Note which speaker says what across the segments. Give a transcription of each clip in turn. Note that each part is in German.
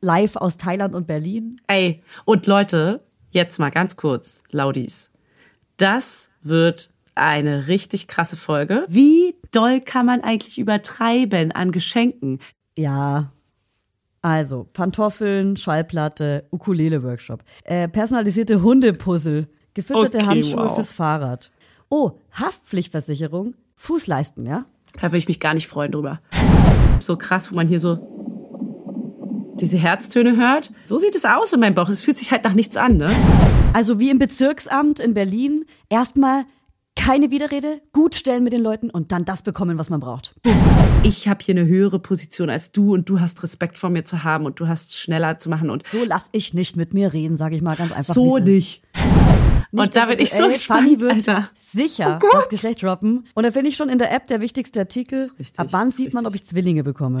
Speaker 1: live aus Thailand und Berlin.
Speaker 2: Ey, und Leute, jetzt mal ganz kurz, Laudis. Das wird eine richtig krasse Folge. Wie doll kann man eigentlich übertreiben an Geschenken?
Speaker 1: Ja. Also, Pantoffeln, Schallplatte, Ukulele-Workshop, äh, personalisierte Hundepuzzle, gefütterte
Speaker 2: Okay,
Speaker 1: Handschuhe
Speaker 2: wow.
Speaker 1: fürs Fahrrad. Oh, Haftpflichtversicherung, Fußleisten, ja?
Speaker 2: Da würde ich mich gar nicht freuen drüber. So krass, wo man hier so diese Herztöne hört. So sieht es aus in meinem Bauch. Es fühlt sich halt nach nichts an, ne?
Speaker 1: Also wie im Bezirksamt in Berlin, erstmal keine Widerrede, gut stellen mit den Leuten und dann das bekommen, was man braucht.
Speaker 2: Ich habe hier eine höhere Position als du und du hast Respekt vor mir zu haben und du hast schneller zu machen und
Speaker 1: So lass ich nicht mit mir reden, sage ich mal ganz einfach.
Speaker 2: so
Speaker 1: ist.
Speaker 2: nicht. Und da bin ich so
Speaker 1: eventuell, Fanny
Speaker 2: gespannt,
Speaker 1: wird
Speaker 2: Alter.
Speaker 1: sicher
Speaker 2: Oh
Speaker 1: das Geschlecht droppen. Und da finde ich schon in der App der wichtigste Artikel.
Speaker 2: Richtig,
Speaker 1: ab wann sieht man, ob ich Zwillinge bekomme?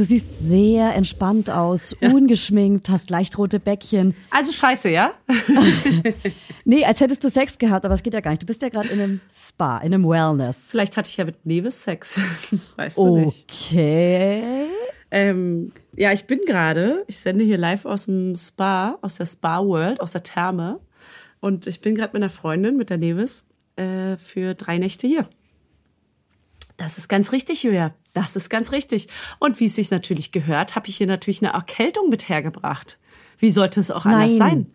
Speaker 1: du siehst sehr entspannt aus, ungeschminkt, hast leicht rote Bäckchen.
Speaker 2: Also scheiße, ja?
Speaker 1: Nee, als hättest du Sex gehabt, aber es geht ja gar nicht. Du bist ja gerade in einem Spa, in einem Wellness.
Speaker 2: Vielleicht hatte ich ja mit Neves Sex. Weißt du nicht.
Speaker 1: Okay.
Speaker 2: Ähm, ja, ich bin gerade, ich sende hier live aus dem Spa, aus der Spa World, aus der Therme. Und ich bin gerade mit einer Freundin, mit der Nevis, äh, für drei Nächte hier. Das ist ganz richtig, Julia. Das ist ganz richtig. Und wie es sich natürlich gehört, habe ich hier natürlich eine Erkältung mit hergebracht. Wie sollte es auch anders
Speaker 1: Nein.
Speaker 2: sein?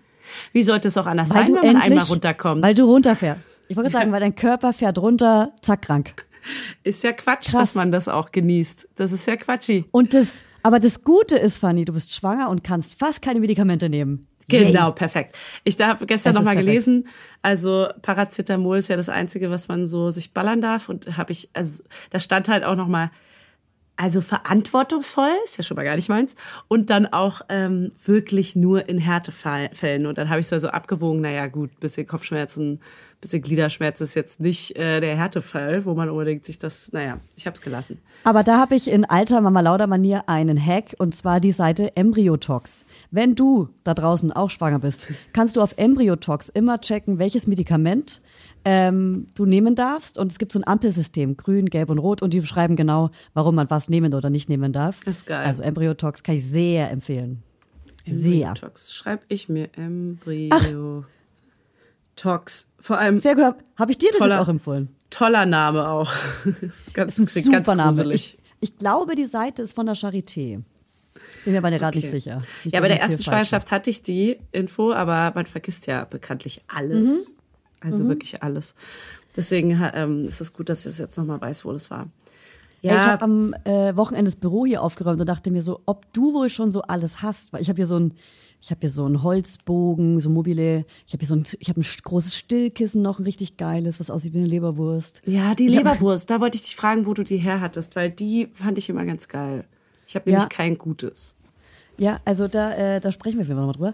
Speaker 2: Wie sollte es auch anders
Speaker 1: Weil
Speaker 2: sein, wenn man
Speaker 1: endlich,
Speaker 2: einmal runterkommt?
Speaker 1: Weil du runterfährst. Ich wollte gerade sagen, weil dein Körper fährt runter, zack, krank.
Speaker 2: ist ja Quatsch,
Speaker 1: Krass.
Speaker 2: dass man das auch genießt. Das ist ja quatschi.
Speaker 1: Und das, aber das Gute ist, Fanny, du bist schwanger und kannst fast keine Medikamente nehmen.
Speaker 2: Genau,
Speaker 1: Yay.
Speaker 2: perfekt. Ich habe gestern
Speaker 1: Das
Speaker 2: noch
Speaker 1: ist
Speaker 2: mal
Speaker 1: perfekt.
Speaker 2: gelesen, also Paracetamol ist ja das einzige, was man so sich ballern darf und habe ich also da stand halt auch noch mal also verantwortungsvoll, ist ja schon mal gar nicht meins, und dann auch ähm, wirklich nur in Härtefällen. Und dann habe ich so also abgewogen, naja gut, bisschen Kopfschmerzen, bisschen Gliederschmerz ist jetzt nicht äh, der Härtefall, wo man unbedingt sich das, naja, ich habe es gelassen.
Speaker 1: Aber da habe ich in alter Mama Lauda Manier einen Hack und zwar die Seite Embryotox. Wenn du da draußen auch schwanger bist, kannst du auf Embryotox immer checken, welches Medikament ähm, du nehmen darfst und es gibt so ein Ampelsystem, grün, gelb und rot und die beschreiben genau, warum man was nehmen oder nicht nehmen darf.
Speaker 2: Das ist geil.
Speaker 1: Also Embryotox kann ich sehr empfehlen. Sehr.
Speaker 2: Embryotox. Schreib ich mir Embryotox. Vor allem
Speaker 1: Sehr gut. Habe ich dir das
Speaker 2: Toller-
Speaker 1: jetzt auch empfohlen?
Speaker 2: toller Name auch. ganz,
Speaker 1: ist ein
Speaker 2: klingt ganz
Speaker 1: super Name. Ich, ich glaube, die Seite ist von der Charité. Bin mir aber gerade nicht
Speaker 2: Okay.
Speaker 1: sicher. Nicht,
Speaker 2: Ja, bei der ersten Schwangerschaft hatte ich die Info, aber man vergisst ja bekanntlich alles.
Speaker 1: Mhm.
Speaker 2: Also wirklich alles. Deswegen ähm, ist es gut, dass ich es jetzt nochmal weiß, wo das war.
Speaker 1: Ja. Ich
Speaker 2: Ja,
Speaker 1: habe am äh, Wochenende das Büro hier aufgeräumt und dachte mir so, ob du wohl schon so alles hast, weil ich habe hier so ein ich habe hier so einen Holzbogen, so mobile, ich habe hier so ein ich habe ein großes Stillkissen noch, ein richtig geiles, was aussieht wie eine Leberwurst.
Speaker 2: ja, die
Speaker 1: Ich hab-
Speaker 2: Leberwurst, da wollte ich dich fragen, wo du die her hattest, weil die fand ich immer ganz geil. Ich habe
Speaker 1: Ja.
Speaker 2: nämlich kein gutes.
Speaker 1: Ja, also da äh, da sprechen wir nochmal drüber.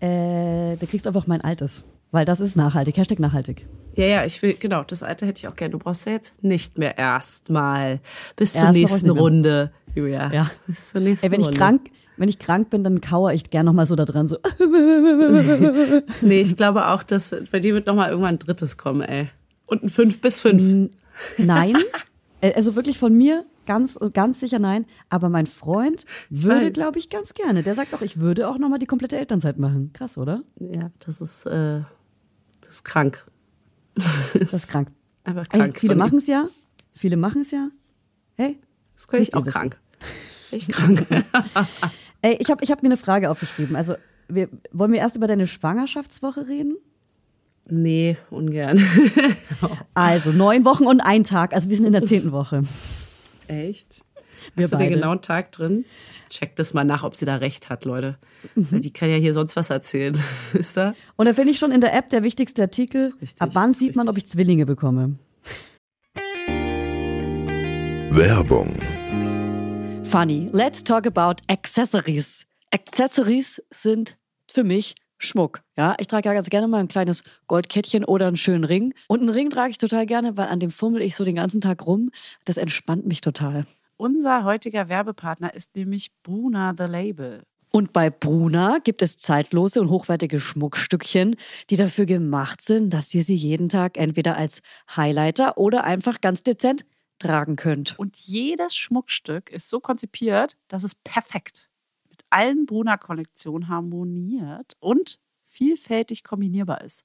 Speaker 1: Äh, da kriegst du einfach mein altes, weil das ist nachhaltig, Hashtag nachhaltig.
Speaker 2: Ja, ja, ich will, genau, das alte hätte ich auch gerne. Du brauchst ja jetzt nicht mehr erstmal. Bis zur
Speaker 1: brauch ich
Speaker 2: nächsten. Runde, Julia.
Speaker 1: Ja.
Speaker 2: Bis zur nächsten
Speaker 1: Ey, wenn ich
Speaker 2: Runde.
Speaker 1: krank, wenn ich krank bin, dann kauere ich gern noch mal so da dran so.
Speaker 2: Nee, ich glaube auch, dass bei dir wird noch mal irgendwann ein drittes kommen, ey. Und ein fünf bis fünf.
Speaker 1: Nein, also wirklich von mir ganz ganz sicher nein, aber mein Freund würde glaube ich ganz gerne. Der sagt auch, ich würde auch noch mal die komplette Elternzeit machen. Krass, oder?
Speaker 2: Ja, das ist, äh, das ist krank.
Speaker 1: Das ist krank.
Speaker 2: Einfach
Speaker 1: Ey,
Speaker 2: krank.
Speaker 1: viele
Speaker 2: von ihm.
Speaker 1: machen es ja. Viele machen es ja. Hey,
Speaker 2: Das kann ich auch
Speaker 1: wissen.
Speaker 2: krank. Ich krank.
Speaker 1: Ey, ich habe ich hab mir eine Frage aufgeschrieben. Also, wir, wollen wir erst über deine Schwangerschaftswoche reden?
Speaker 2: nee, ungern.
Speaker 1: Also, neun Wochen und ein Tag. Also, wir sind in der zehnten Woche.
Speaker 2: Echt?
Speaker 1: Wir
Speaker 2: Hast du den
Speaker 1: beide.
Speaker 2: genauen Tag drin? Ich check das mal nach, ob sie da recht hat, Leute.
Speaker 1: Mhm.
Speaker 2: Die kann ja hier sonst was erzählen. Ist da?
Speaker 1: Und da finde ich schon in der App der wichtigste Artikel.
Speaker 2: Richtig,
Speaker 1: ab wann sieht man, ob ich Zwillinge bekomme?
Speaker 3: Werbung.
Speaker 1: Funny, let's talk about accessories. Accessories sind für mich Schmuck. Ja, ich trage ja ganz gerne mal ein kleines Goldkettchen oder einen schönen Ring. Und einen Ring trage ich total gerne, weil an dem fummel ich so den ganzen Tag rum. Das entspannt mich total.
Speaker 3: Unser heutiger Werbepartner ist nämlich Bruna The Label.
Speaker 1: Und bei Bruna gibt es zeitlose und hochwertige Schmuckstückchen, die dafür gemacht sind, dass ihr sie jeden Tag entweder als Highlighter oder einfach ganz dezent tragen könnt.
Speaker 3: Und jedes Schmuckstück ist so konzipiert, dass es perfekt mit allen Bruna-Kollektionen harmoniert und vielfältig kombinierbar ist.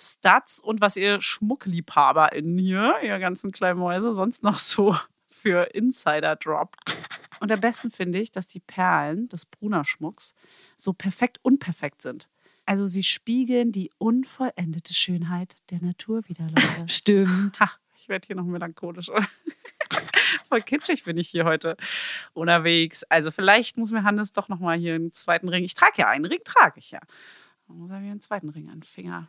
Speaker 3: Studs und was ihr SchmuckliebhaberInnen hier, ihr ganzen kleinen Mäuse, sonst noch so für Insider droppt. Und am besten finde ich, dass die Perlen des Bruna-Schmucks so perfekt unperfekt sind. Also sie spiegeln die unvollendete Schönheit der Natur wieder, Leute.
Speaker 1: Stimmt.
Speaker 3: Ha, ich werde hier noch melancholisch. Voll kitschig bin ich hier heute unterwegs. Also vielleicht muss mir Hannes doch noch mal hier einen zweiten Ring. Ich trage ja einen Ring, trage ich ja. Dann muss er mir einen zweiten Ring an den Finger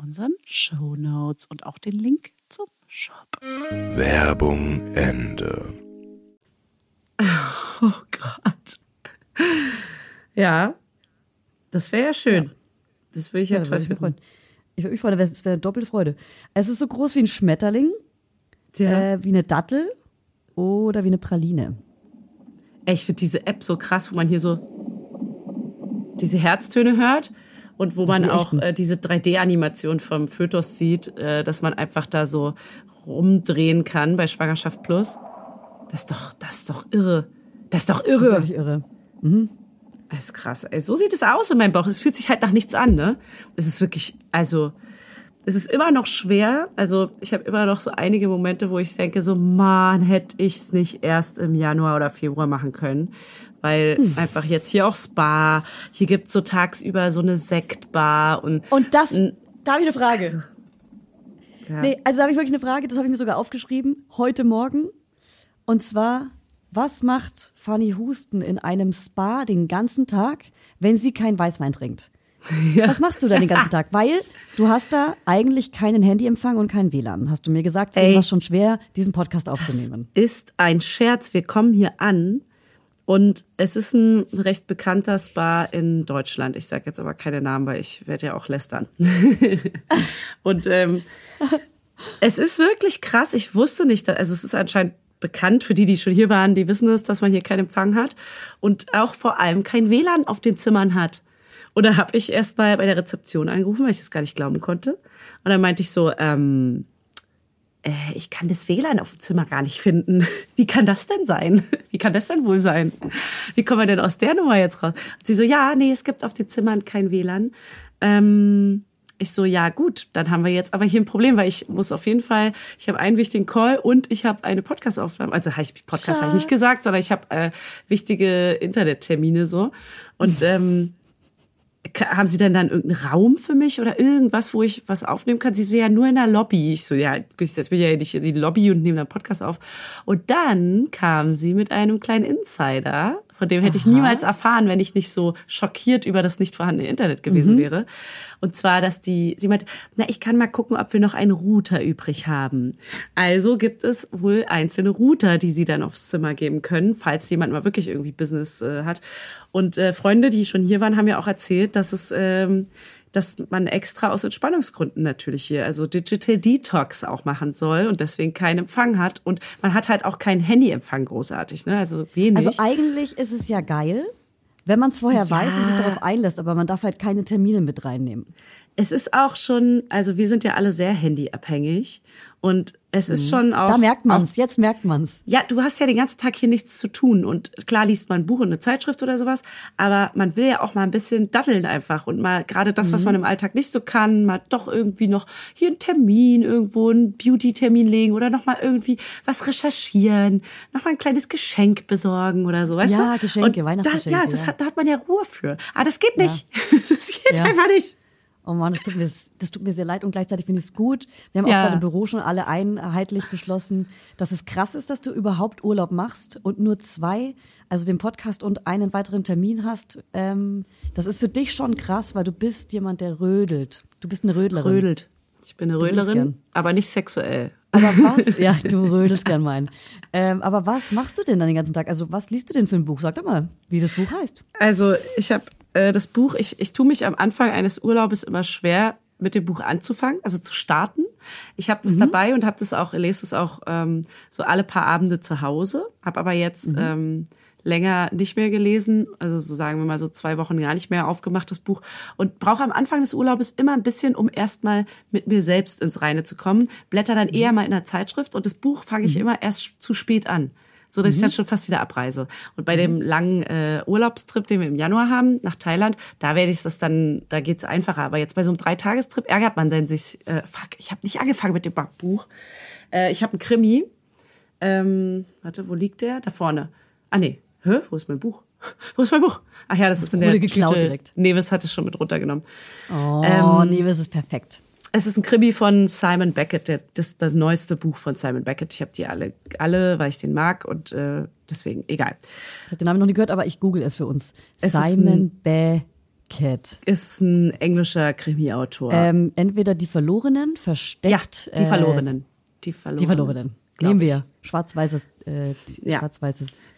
Speaker 3: unseren Show Notes und auch den Link zum Shop.
Speaker 4: Werbung Ende.
Speaker 2: Oh Gott. Ja, das wäre ja schön. Das würde ich ja,
Speaker 1: Ja,
Speaker 2: toll finden.
Speaker 1: freuen. Ich würde mich freuen, es wäre eine doppelte Freude. Es ist so groß wie ein Schmetterling,
Speaker 2: Ja.
Speaker 1: äh, wie eine Dattel oder wie eine Praline.
Speaker 2: Ey, ich finde diese App so krass, wo man hier so diese Herztöne hört und wo man auch äh, diese 3D-Animation vom Fötus sieht, äh, dass man einfach da so rumdrehen kann bei Schwangerschaft Plus. Das ist doch, das ist doch irre. Das ist doch
Speaker 1: Das ist
Speaker 2: irre.
Speaker 1: wirklich irre.
Speaker 2: Das ist krass. Ey, so sieht es aus in meinem Bauch. Es fühlt sich halt nach nichts an, ne? Es ist wirklich, also, es ist immer noch schwer. Also, ich habe immer noch so einige Momente, wo ich denke, so, man, hätte ich es nicht erst im Januar oder Februar machen können. Weil einfach jetzt hier auch Spa, hier gibt's so tagsüber so eine Sektbar und
Speaker 1: Und das, da habe ich eine Frage.
Speaker 2: ja.
Speaker 1: Nee, also da habe ich wirklich eine Frage, das habe ich mir sogar aufgeschrieben, heute Morgen. Und zwar, was macht Fanny Husten in einem Spa den ganzen Tag, wenn sie keinen Weißwein trinkt? Was machst du da den ganzen Tag? Weil du hast da eigentlich keinen Handyempfang und keinen WLAN, hast du mir gesagt. Es schon schwer, diesen Podcast aufzunehmen.
Speaker 2: ist ein Scherz. Wir kommen hier an und es ist ein recht bekannter Spa in Deutschland. Ich sage jetzt aber keine Namen, weil ich werde ja auch lästern. und ähm, es ist wirklich krass. Ich wusste nicht, also es ist anscheinend bekannt für die, die schon hier waren, die wissen es, dass man hier keinen Empfang hat und auch vor allem kein WLAN auf den Zimmern hat. Und da habe ich erst mal bei der Rezeption angerufen, weil ich das gar nicht glauben konnte. Und dann meinte ich so, ähm, äh, ich kann das WLAN auf dem Zimmer gar nicht finden. Wie kann das denn sein? Wie kann das denn wohl sein? Wie kommen wir denn aus der Nummer jetzt raus? Und sie so, ja, nee, es gibt auf den Zimmern kein WLAN. Ähm, ich so, ja gut, dann haben wir jetzt aber hier ein Problem, weil ich muss auf jeden Fall, ich habe einen wichtigen Call und ich habe eine Podcast-Aufnahme. Also Podcast habe ich nicht gesagt, sondern ich habe äh, wichtige Internettermine so. Und ähm, haben Sie denn dann irgendeinen Raum für mich oder irgendwas, wo ich was aufnehmen kann? Sie so, ja, nur in der Lobby. Ich so, ja, jetzt bin ich ja nicht in die Lobby und nehme einen Podcast auf. Und dann kam sie mit einem kleinen Insider, von dem hätte ich niemals erfahren, wenn ich nicht so schockiert über das nicht vorhandene Internet gewesen wäre. Und zwar, dass die, sie meinte, na, ich kann mal gucken, ob wir noch einen Router übrig haben. Also gibt es wohl einzelne Router, die sie dann aufs Zimmer geben können, falls jemand mal wirklich irgendwie Business äh, hat. Und äh, Freunde, die schon hier waren, haben ja auch erzählt, dass es, ähm, dass man extra aus Entspannungsgründen natürlich hier, also Digital Detox auch machen soll und deswegen keinen Empfang hat. Und man hat halt auch keinen Handyempfang großartig, ne? Also wenig.
Speaker 1: Also eigentlich ist es ja geil, wenn man es vorher
Speaker 2: Ja.
Speaker 1: weiß und sich darauf einlässt, aber man darf halt keine Termine mit reinnehmen.
Speaker 2: Es ist auch schon, also wir sind ja alle sehr handyabhängig und es ist schon auch.
Speaker 1: Mhm. Da merkt
Speaker 2: auch
Speaker 1: man's. Jetzt merkt man's.
Speaker 2: ja, du hast ja den ganzen Tag hier nichts zu tun und klar liest man ein Buch und eine Zeitschrift oder sowas, aber man will ja auch mal ein bisschen daddeln einfach und mal gerade das, was man im Alltag nicht so kann, mal doch irgendwie noch hier einen Termin irgendwo, einen Beauty-Termin legen oder noch mal irgendwie was recherchieren, noch mal ein kleines Geschenk besorgen oder so, weißt
Speaker 1: Ja,
Speaker 2: du?
Speaker 1: Geschenke,
Speaker 2: Und
Speaker 1: Weihnachtsgeschenke,
Speaker 2: Da, ja, das
Speaker 1: ja.
Speaker 2: Hat, da hat man ja Ruhe für. Aber das geht nicht. Das geht
Speaker 1: Ja.
Speaker 2: einfach nicht.
Speaker 1: Oh Mann, das tut, mir, das tut mir sehr leid und gleichzeitig finde ich es gut. Wir haben
Speaker 2: Ja.
Speaker 1: auch gerade im Büro schon alle einheitlich beschlossen, dass es krass ist, dass du überhaupt Urlaub machst und nur zwei, also den Podcast und einen weiteren Termin hast. Ähm, das ist für dich schon krass, weil du bist jemand, der rödelt. Du bist eine Rödlerin.
Speaker 2: Rödelt. Ich bin eine Rödlerin, aber nicht sexuell.
Speaker 1: Aber was? Ja, du rödelst gern meinen. Ähm, aber was machst du denn dann den ganzen Tag? Also was liest du denn für ein Buch? Sag doch mal, wie das Buch heißt.
Speaker 2: Also ich habe äh, das Buch, ich, ich tue mich am Anfang eines Urlaubes immer schwer, mit dem Buch anzufangen, also zu starten. Ich habe das dabei und habe das auch, lese es auch ähm, so alle paar Abende zu Hause, habe aber jetzt ähm, länger nicht mehr gelesen, also so sagen wir mal so zwei Wochen gar nicht mehr aufgemacht, das Buch. Und brauche am Anfang des Urlaubes immer ein bisschen, um erstmal mit mir selbst ins Reine zu kommen. Blätter dann eher mal in der Zeitschrift und das Buch fange ich immer erst zu spät an so dass ich dann schon fast wieder abreise. Und bei dem langen äh, Urlaubstrip, den wir im Januar haben, nach Thailand, da werde ich das dann, da geht's einfacher. Aber jetzt bei so einem Dreitagestrip ärgert man dann sich, äh, fuck, ich habe nicht angefangen mit dem Buch. Äh, ich habe einen Krimi. Ähm, warte, wo liegt der? Da vorne. Ah nee, hä, wo ist mein Buch? Wo ist mein Buch? Ach ja, das ist in der
Speaker 1: wurde geklaut
Speaker 2: Tüte.
Speaker 1: direkt.
Speaker 2: Neves hat es schon mit runtergenommen.
Speaker 1: Oh,
Speaker 2: Ähm,
Speaker 1: nee, das ist perfekt.
Speaker 2: Es ist ein Krimi von Simon Beckett, der, das das neueste Buch von Simon Beckett. Ich habe die alle, alle, weil ich den mag und äh, deswegen, egal.
Speaker 1: Ich habe den Namen noch nie gehört, aber ich google es für uns.
Speaker 2: Es
Speaker 1: Simon Beckett.
Speaker 2: Ist ein englischer Krimi-Autor.
Speaker 1: Ähm, entweder die Verlorenen, versteckt.
Speaker 2: ja, die
Speaker 1: äh,
Speaker 2: Verlorenen. Die Verlorenen.
Speaker 1: Die Verlorenen. Nehmen wir. Schwarz-weißes. Äh,
Speaker 2: Ja.
Speaker 1: Schwarz-weißes.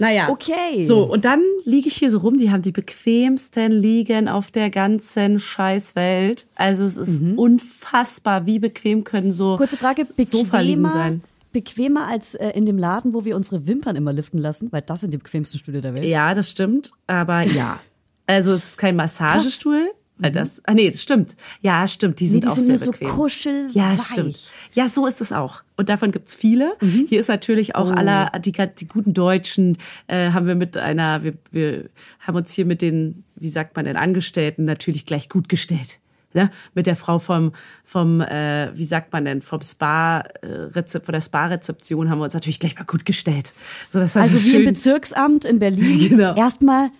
Speaker 2: Naja.
Speaker 1: Okay.
Speaker 2: So, und dann liege ich hier so rum. Die haben die bequemsten Liegen auf der ganzen Scheißwelt. Also es ist unfassbar, wie bequem können so
Speaker 1: Mhm. Kurze Frage,
Speaker 2: Sofa-Liegen
Speaker 1: bequemer,
Speaker 2: sein.
Speaker 1: bequemer als äh, in dem Laden, wo wir unsere Wimpern immer liften lassen, weil das sind die bequemsten Stühle der Welt.
Speaker 2: Ja, das stimmt. Aber ja. Also es ist kein Massagestuhl. Weil das, ah nee, das stimmt. Ja, stimmt. Die
Speaker 1: Mhm. Nee,
Speaker 2: sind
Speaker 1: die
Speaker 2: auch
Speaker 1: sind
Speaker 2: sehr
Speaker 1: nur so
Speaker 2: bequem.
Speaker 1: kuschelweich.
Speaker 2: Ja, stimmt. Ja, so ist es auch. Und davon gibt's viele.
Speaker 1: Mhm.
Speaker 2: Hier ist natürlich auch
Speaker 1: Oh.
Speaker 2: aller, die, die guten Deutschen, äh, haben wir mit einer, wir, wir haben uns hier mit den, wie sagt man denn, Angestellten natürlich gleich gut gestellt. Ne? Mit der Frau vom, vom äh, wie sagt man denn, vom Spa, äh, Rezept, von der Spa-Rezeption haben wir uns natürlich gleich mal gut gestellt. So, das war
Speaker 1: Also
Speaker 2: so
Speaker 1: wie im
Speaker 2: schön.
Speaker 1: Bezirksamt in Berlin.
Speaker 2: Genau.
Speaker 1: Erstmal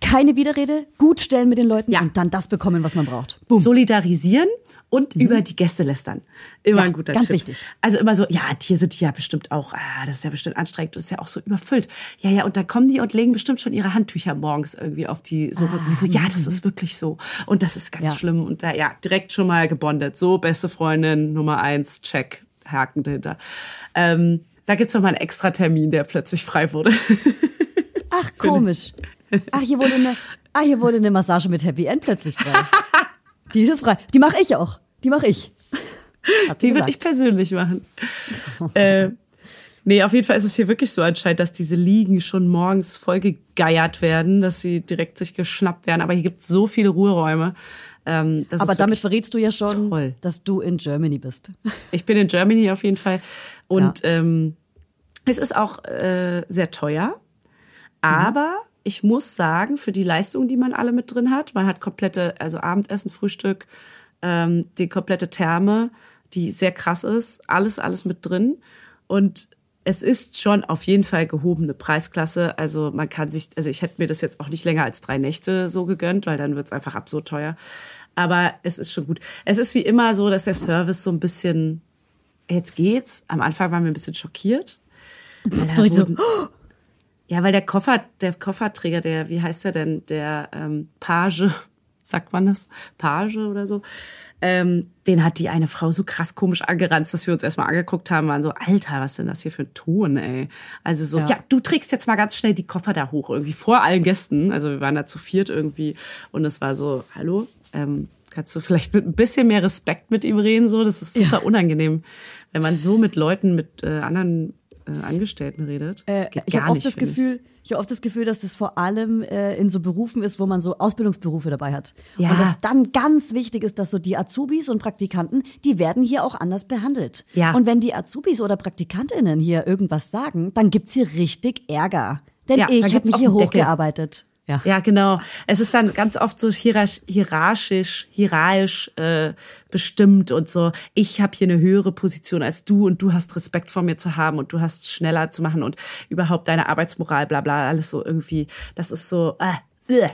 Speaker 1: keine Widerrede, gut stellen mit den Leuten
Speaker 2: Ja.
Speaker 1: und dann das bekommen, was man braucht.
Speaker 2: solidarisieren und über die Gäste lästern. Immer
Speaker 1: Mhm. Ja,
Speaker 2: ein guter
Speaker 1: ganz
Speaker 2: Tipp.
Speaker 1: wichtig.
Speaker 2: Also immer so, ja, hier sind die ja bestimmt auch, ah, das ist ja bestimmt anstrengend, das ist ja auch so überfüllt. Ja, ja, und dann kommen die und legen bestimmt schon ihre Handtücher morgens irgendwie auf die Sofa. Sie so, ja, das ist wirklich so. Und das ist ganz
Speaker 1: Ah, Ja.
Speaker 2: schlimm. Und da, ja, direkt schon mal gebondet. So, beste Freundin, Nummer eins, check, Haken dahinter. Ähm, da gibt's noch mal einen extra Termin, der plötzlich frei wurde.
Speaker 1: Ach, komisch. Ach, hier wurde eine, ah, hier wurde eine Massage mit Happy End plötzlich frei. Die ist jetzt frei. Die mache ich auch. Die mache ich.
Speaker 2: Die würde ich persönlich machen. äh, nee, auf jeden Fall ist es hier wirklich so anscheinend, dass diese Liegen schon morgens voll gegeiert werden, dass sie direkt sich geschnappt werden. Aber hier gibt es so viele Ruheräume. Ähm,
Speaker 1: Aber damit verrätst du ja schon,
Speaker 2: toll.
Speaker 1: dass du in Germany bist.
Speaker 2: ich bin in Germany auf jeden Fall. Und ähm, es ist auch äh, sehr teuer. Aber ich muss sagen, für die Leistung, die man alle mit drin hat, man hat komplette, also Abendessen, Frühstück, ähm, die komplette Therme, die sehr krass ist, alles, alles mit drin. Und es ist schon auf jeden Fall gehobene Preisklasse. Also man kann sich, also ich hätte mir das jetzt auch nicht länger als drei Nächte so gegönnt, weil dann wird es einfach absurd teuer. Aber es ist schon gut. Es ist wie immer so, dass der Service so ein bisschen, jetzt geht's. Am Anfang waren wir ein bisschen schockiert.
Speaker 1: So so,
Speaker 2: wurden- ja, weil der Koffer, der Kofferträger, der, wie heißt der denn, der ähm, Page, sagt man das? Page oder so. Ähm, den hat die eine Frau so krass komisch angeranzt, dass wir uns erstmal angeguckt haben, waren so, Alter, was denn das hier für ein Ton, ey? Also so,
Speaker 1: Ja.
Speaker 2: ja. du trägst jetzt mal ganz schnell die Koffer da hoch, irgendwie vor allen Gästen. Also wir waren da zu viert irgendwie und es war so, hallo, ähm, kannst du vielleicht mit ein bisschen mehr Respekt mit ihm reden? So, das ist super unangenehm, wenn man so mit Leuten, mit äh, anderen Angestellten redet.
Speaker 1: Äh, ich habe oft das
Speaker 2: ich.
Speaker 1: Gefühl, ich habe oft das Gefühl, dass das vor allem äh, in so Berufen ist, wo man so Ausbildungsberufe dabei hat.
Speaker 2: Ja.
Speaker 1: Und dass dann ganz wichtig ist, dass so die Azubis und Praktikanten, die werden hier auch anders behandelt.
Speaker 2: Ja.
Speaker 1: Und wenn die Azubis oder Praktikantinnen hier irgendwas sagen, dann gibt's hier richtig Ärger. Denn
Speaker 2: Ja,
Speaker 1: ich habe mich hier hochgearbeitet. Ja.
Speaker 2: Ja, genau. Es ist dann ganz oft so hierarch- hierarchisch, hierarchisch äh, bestimmt und so. Ich habe hier eine höhere Position als du und du hast Respekt vor mir zu haben und du hast schneller zu machen und überhaupt deine Arbeitsmoral, bla bla, alles so irgendwie. Das ist so. Äh, äh,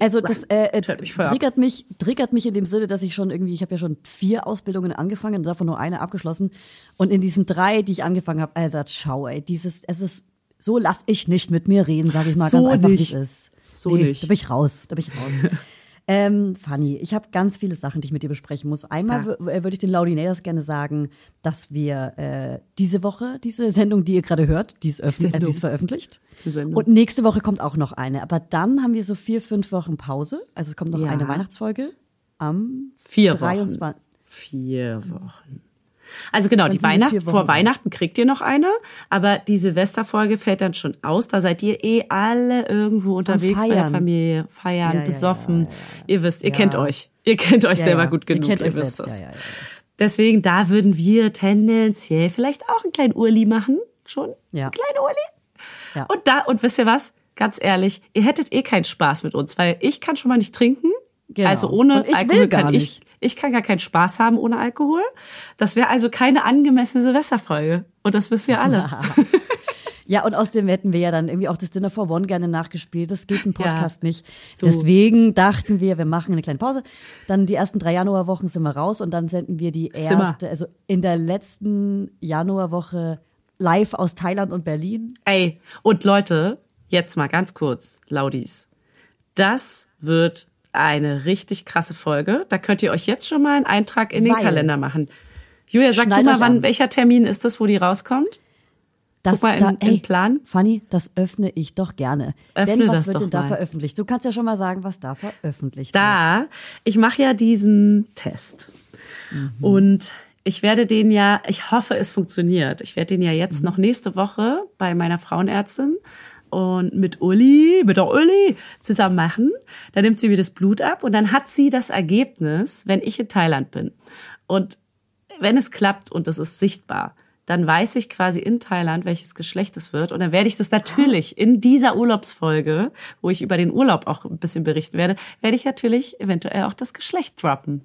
Speaker 1: Also das äh, äh,
Speaker 2: mich ab.
Speaker 1: triggert mich, triggert mich in dem Sinne, dass ich schon irgendwie, ich habe ja schon vier Ausbildungen angefangen, davon nur eine abgeschlossen. Und in diesen drei, die ich angefangen habe, Alter, schau, ey, dieses, es ist, so lass ich nicht mit mir reden, sage ich mal
Speaker 2: So
Speaker 1: ganz einfach, wie
Speaker 2: nicht.
Speaker 1: es ist.
Speaker 2: So
Speaker 1: nee,
Speaker 2: nicht.
Speaker 1: Da bin ich raus, da bin ich raus. ähm, Fanny, ich habe ganz viele Sachen, die ich mit dir besprechen muss. Einmal
Speaker 2: Ja.
Speaker 1: äh, würde ich den Laudinators gerne sagen, dass wir äh, diese Woche, diese Sendung, die ihr gerade hört, die ist, äh, die ist veröffentlicht.
Speaker 2: Die.
Speaker 1: Und nächste Woche kommt auch noch eine. Aber dann haben wir so vier, fünf Wochen Pause. Also es kommt noch
Speaker 2: Ja.
Speaker 1: eine Weihnachtsfolge am
Speaker 2: Vier
Speaker 1: 23.
Speaker 2: Wochen. Vier Wochen. Also genau, die
Speaker 1: sind wir
Speaker 2: Weihnacht,
Speaker 1: vier Wochen
Speaker 2: vor. Weihnachten kriegt ihr noch eine, aber die Silvesterfolge fällt dann schon aus. Da seid ihr eh alle irgendwo unterwegs bei der. Familie, feiern,
Speaker 1: Ja,
Speaker 2: besoffen.
Speaker 1: ja, ja.
Speaker 2: Ihr wisst, ihr kennt euch. Ihr kennt euch selber gut genug.
Speaker 1: Ihr kennt euch
Speaker 2: wisst
Speaker 1: selbst.
Speaker 2: das. Deswegen, da würden wir tendenziell vielleicht auch einen kleinen Urli machen. Schon?
Speaker 1: Ja.
Speaker 2: Einen kleinen Urli?
Speaker 1: Ja.
Speaker 2: Und da, und wisst ihr was? Ganz ehrlich, ihr hättet eh keinen Spaß mit uns, weil ich kann schon mal nicht trinken.
Speaker 1: Genau.
Speaker 2: Also ohne
Speaker 1: ich will
Speaker 2: Alkohol
Speaker 1: gar
Speaker 2: kann
Speaker 1: nicht.
Speaker 2: ich, ich kann gar keinen Spaß haben ohne Alkohol. Das wäre also keine angemessene Silvesterfolge. Und das wisst ihr alle.
Speaker 1: Ja, und außerdem hätten wir ja dann irgendwie auch das Dinner for One gerne nachgespielt. Das geht im Podcast
Speaker 2: Ja.
Speaker 1: nicht.
Speaker 2: So.
Speaker 1: Deswegen dachten wir, wir machen eine kleine Pause. Dann die ersten drei Januarwochen sind wir raus und dann senden wir die erste, also in der letzten Januarwoche live aus Thailand und Berlin.
Speaker 2: Ey, und Leute, jetzt mal ganz kurz, Laudis. Das wird eine richtig krasse Folge. Da könnt ihr euch jetzt schon mal einen Eintrag in den
Speaker 1: Weil-
Speaker 2: Kalender machen. Julia, sag
Speaker 1: Schnallt
Speaker 2: du mal, wann,
Speaker 1: an.
Speaker 2: welcher Termin ist das, wo die rauskommt?
Speaker 1: Das,
Speaker 2: Guck mal in-
Speaker 1: da, ey,
Speaker 2: Plan.
Speaker 1: Fanny, das öffne ich doch gerne.
Speaker 2: Öffne
Speaker 1: Denn was
Speaker 2: das
Speaker 1: wird
Speaker 2: doch
Speaker 1: denn da
Speaker 2: mal.
Speaker 1: veröffentlicht? Du kannst ja schon mal sagen, was da veröffentlicht wird.
Speaker 2: Da, ich mache ja diesen Test. Und ich werde den ja, ich hoffe, es funktioniert. Ich werde den ja jetzt noch nächste Woche bei meiner Frauenärztin und mit Uli, mit der Uli zusammen machen. Da nimmt sie mir das Blut ab und dann hat sie das Ergebnis, wenn ich in Thailand bin. Und wenn es klappt und es ist sichtbar, dann weiß ich quasi in Thailand, welches Geschlecht es wird. Und dann werde ich das natürlich in dieser Urlaubsfolge, wo ich über den Urlaub auch ein bisschen berichten werde, werde ich natürlich eventuell auch das Geschlecht droppen.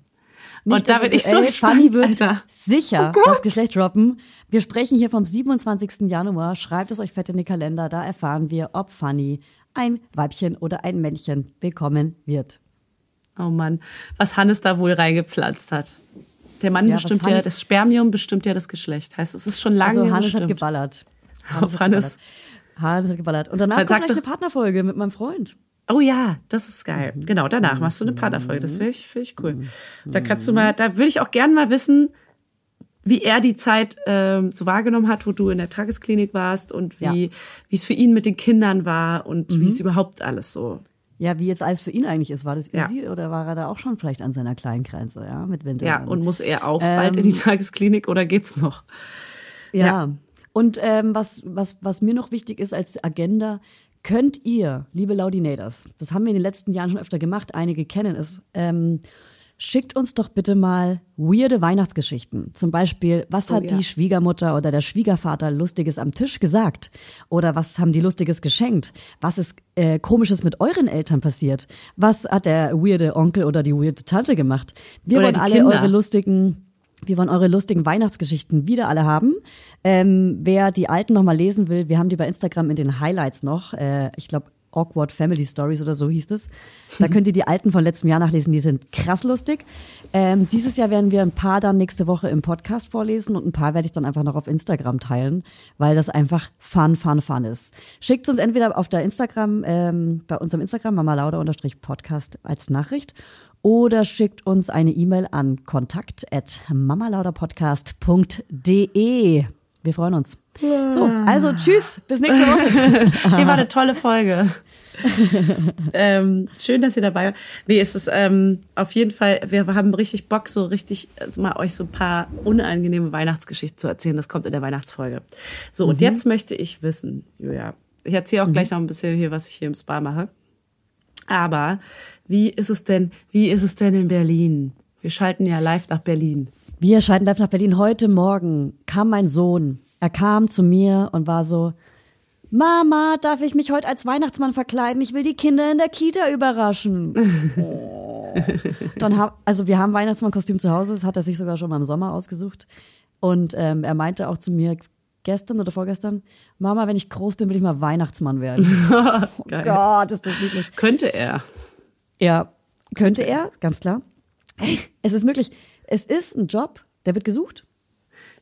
Speaker 1: Nicht
Speaker 2: und da bin ich so gespannt,
Speaker 1: Fanny wird
Speaker 2: Alter.
Speaker 1: sicher
Speaker 2: Oh
Speaker 1: das Geschlecht droppen. Wir sprechen hier vom 27. Januar. Schreibt es euch fett in die Kalender. Da erfahren wir, ob Fanny ein Weibchen oder ein Männchen bekommen wird.
Speaker 2: Oh Mann, was Hannes da wohl reingepflanzt hat. Der Mann
Speaker 1: Ja,
Speaker 2: bestimmt ja,
Speaker 1: Hannes-
Speaker 2: das Spermium bestimmt ja das Geschlecht. Heißt, es ist schon lange
Speaker 1: Also Hannes
Speaker 2: bestimmt.
Speaker 1: hat geballert.
Speaker 2: Auf Hannes.
Speaker 1: geballert. Hannes hat geballert. Und danach kommt
Speaker 2: doch-
Speaker 1: eine Partnerfolge mit meinem Freund.
Speaker 2: Oh ja, das ist geil.
Speaker 1: Mhm.
Speaker 2: Genau, danach machst du eine Partnerfolge. Das finde ich, find ich cool. Da kannst du mal, da würde ich auch gerne mal wissen, wie er die Zeit ähm, so wahrgenommen hat, wo du in der Tagesklinik warst und wie
Speaker 1: Ja.
Speaker 2: wie es für ihn mit den Kindern war und
Speaker 1: Mhm.
Speaker 2: wie es überhaupt alles so.
Speaker 1: Ja, wie jetzt alles für ihn eigentlich ist. War das
Speaker 2: Ja.
Speaker 1: easy oder war er da auch schon vielleicht an seiner kleinen Grenze, ja, mit Winter?
Speaker 2: Ja, und muss er auch bald in die Tagesklinik oder geht's noch?
Speaker 1: Ja.
Speaker 2: Ja.
Speaker 1: Und ähm, was, was, was mir noch wichtig ist als Agenda, könnt ihr, liebe Laudinators, das haben wir in den letzten Jahren schon öfter gemacht, einige kennen es, ähm, schickt uns doch bitte mal weirde Weihnachtsgeschichten. Zum Beispiel, was
Speaker 2: Oh,
Speaker 1: hat
Speaker 2: ja.
Speaker 1: die Schwiegermutter oder der Schwiegervater Lustiges am Tisch gesagt? Oder was haben die Lustiges geschenkt? Was ist äh, Komisches mit euren Eltern passiert? Was hat der weirde Onkel oder die weirde Tante gemacht? Wir
Speaker 2: Oder
Speaker 1: wollen alle
Speaker 2: Kinder.
Speaker 1: eure lustigen wir wollen eure lustigen Weihnachtsgeschichten wieder alle haben. Ähm, wer die alten noch mal lesen will, wir haben die bei Instagram in den Highlights noch. Äh, ich glaube, Awkward Family Stories oder so hieß es. Da könnt ihr die alten von letztem Jahr nachlesen, die sind krass lustig. Ähm, dieses Jahr werden wir ein paar dann nächste Woche im Podcast vorlesen und ein paar werde ich dann einfach noch auf Instagram teilen, weil das einfach fun, fun, fun ist. Schickt uns entweder auf der Instagram, ähm, bei unserem Instagram, mamalauda-podcast als Nachricht oder schickt uns eine E-Mail an kontakt at mamalauderpodcast.de. Wir freuen uns. So, also tschüss, bis nächste Woche.
Speaker 2: Hier war eine tolle Folge. ähm, schön, dass ihr dabei wart. Nee, es ist ähm, auf jeden Fall, wir haben richtig Bock, so richtig also mal euch so ein paar unangenehme Weihnachtsgeschichten zu erzählen. Das kommt in der Weihnachtsfolge. So, und jetzt möchte ich wissen, Julia, ich erzähle auch gleich noch ein bisschen hier, was ich hier im Spa mache. Aber wie ist es denn, wie ist es denn in Berlin? Wir schalten ja live nach Berlin.
Speaker 1: Wir schalten live nach Berlin. Heute Morgen kam mein Sohn. Er kam zu mir und war so, Mama, darf ich mich heute als Weihnachtsmann verkleiden? Ich will die Kinder in der Kita überraschen. Dann hab, also wir haben Weihnachtsmannkostüm zu Hause, das hat er sich sogar schon mal im Sommer ausgesucht. Und ähm, er meinte auch zu mir gestern oder vorgestern, Mama, wenn ich groß bin, will ich mal Weihnachtsmann werden. oh. Gott, ist das niedlich.
Speaker 2: Könnte er.
Speaker 1: Ja, könnte er, ganz klar. Es ist möglich. Es ist ein Job, der wird gesucht.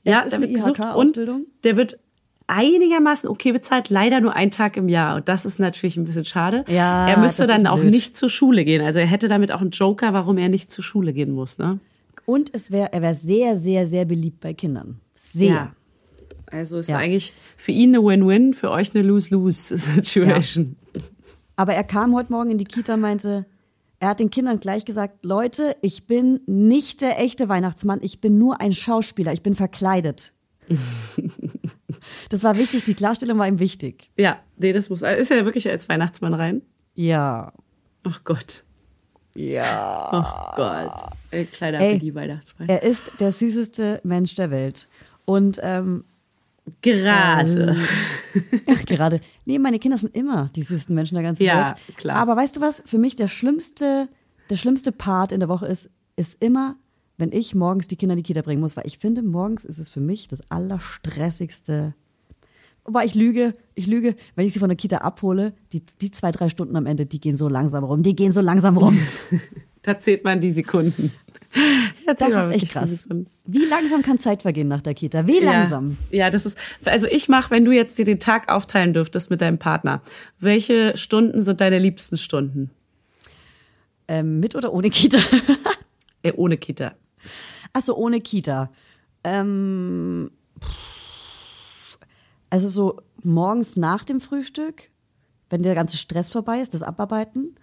Speaker 2: Ja,
Speaker 1: es ist
Speaker 2: der wird gesucht und der wird einigermaßen okay bezahlt, leider nur einen Tag im Jahr. Und das ist natürlich ein bisschen schade.
Speaker 1: Ja,
Speaker 2: er müsste dann auch
Speaker 1: blöd.
Speaker 2: nicht zur Schule gehen. Also er hätte damit auch einen Joker, warum er nicht zur Schule gehen muss. Ne?
Speaker 1: Und es wäre, er wäre sehr, sehr, sehr beliebt bei Kindern. Sehr.
Speaker 2: Ja. Also ist
Speaker 1: Ja.
Speaker 2: eigentlich für ihn eine Win-Win, für euch eine Lose-Lose-Situation.
Speaker 1: Aber er kam heute Morgen in die Kita und meinte, er hat den Kindern gleich gesagt, Leute, ich bin nicht der echte Weihnachtsmann, ich bin nur ein Schauspieler, ich bin verkleidet. das war wichtig, die Klarstellung war ihm wichtig.
Speaker 2: Ja, nee, das muss. Ist er wirklich als Weihnachtsmann rein?
Speaker 1: Ja.
Speaker 2: Ach Gott.
Speaker 1: Ja.
Speaker 2: Oh Gott. Ey, kleiner
Speaker 1: Ey,
Speaker 2: Billy Weihnachtsmann.
Speaker 1: Er ist der süßeste Mensch der Welt. Und ähm,
Speaker 2: Gerade.
Speaker 1: Ja, gerade. Nee, meine Kinder sind immer die süßesten Menschen der ganzen
Speaker 2: Ja,
Speaker 1: Welt.
Speaker 2: klar.
Speaker 1: Aber weißt du was? Für mich der schlimmste, der schlimmste Part in der Woche ist, ist immer, wenn ich morgens die Kinder in die Kita bringen muss, weil ich finde, morgens ist es für mich das allerstressigste. Wobei ich lüge, ich lüge, wenn ich sie von der Kita abhole, die, die zwei, drei Stunden am Ende, die gehen so langsam rum, die gehen so langsam rum.
Speaker 2: Da zählt man die Sekunden. Da
Speaker 1: Das ist echt krass. Wie langsam kann Zeit vergehen nach der Kita? Wie langsam?
Speaker 2: Ja, ja, das ist, also ich mache, wenn du jetzt dir den Tag aufteilen dürftest mit deinem Partner, welche Stunden sind deine liebsten Stunden?
Speaker 1: Ähm, mit oder ohne Kita?
Speaker 2: Äh, ohne Kita.
Speaker 1: Achso, ohne Kita. Ähm, also so morgens nach dem Frühstück, wenn der ganze Stress vorbei ist, das Abarbeiten.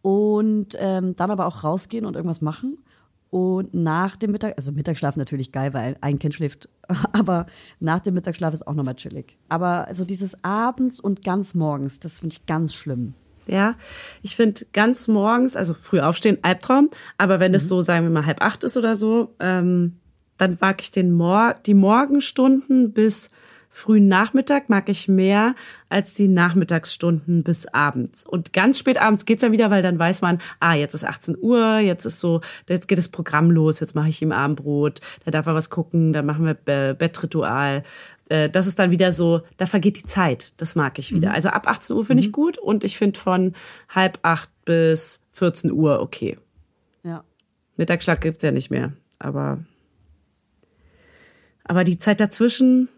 Speaker 1: Und ähm, dann aber auch rausgehen und irgendwas machen. Und nach dem Mittag, also Mittagsschlaf natürlich geil, weil ein Kind schläft, aber nach dem Mittagsschlaf ist auch nochmal chillig. Aber also dieses abends und ganz morgens, das finde ich ganz schlimm.
Speaker 2: Ja, ich finde ganz morgens, also früh aufstehen, Albtraum, aber wenn
Speaker 1: Mhm.
Speaker 2: es so, sagen wir mal, halb acht ist oder so, ähm, dann mag ich den Mor die Morgenstunden bis frühen Nachmittag mag ich mehr als die Nachmittagsstunden bis abends. Und ganz spät abends geht's dann wieder, weil dann weiß man, ah, jetzt ist 18 Uhr, jetzt ist so, jetzt geht das Programm los, jetzt mache ich ihm Abendbrot, da darf er was gucken, dann machen wir Be- Bettritual. Äh, Das ist dann wieder so, da vergeht die Zeit. Das mag ich wieder. Also ab 18 Uhr finde ich gut und ich finde von halb acht bis 14 Uhr okay.
Speaker 1: Ja.
Speaker 2: Mittagsschlag gibt's ja nicht mehr. Aber, aber die Zeit dazwischen,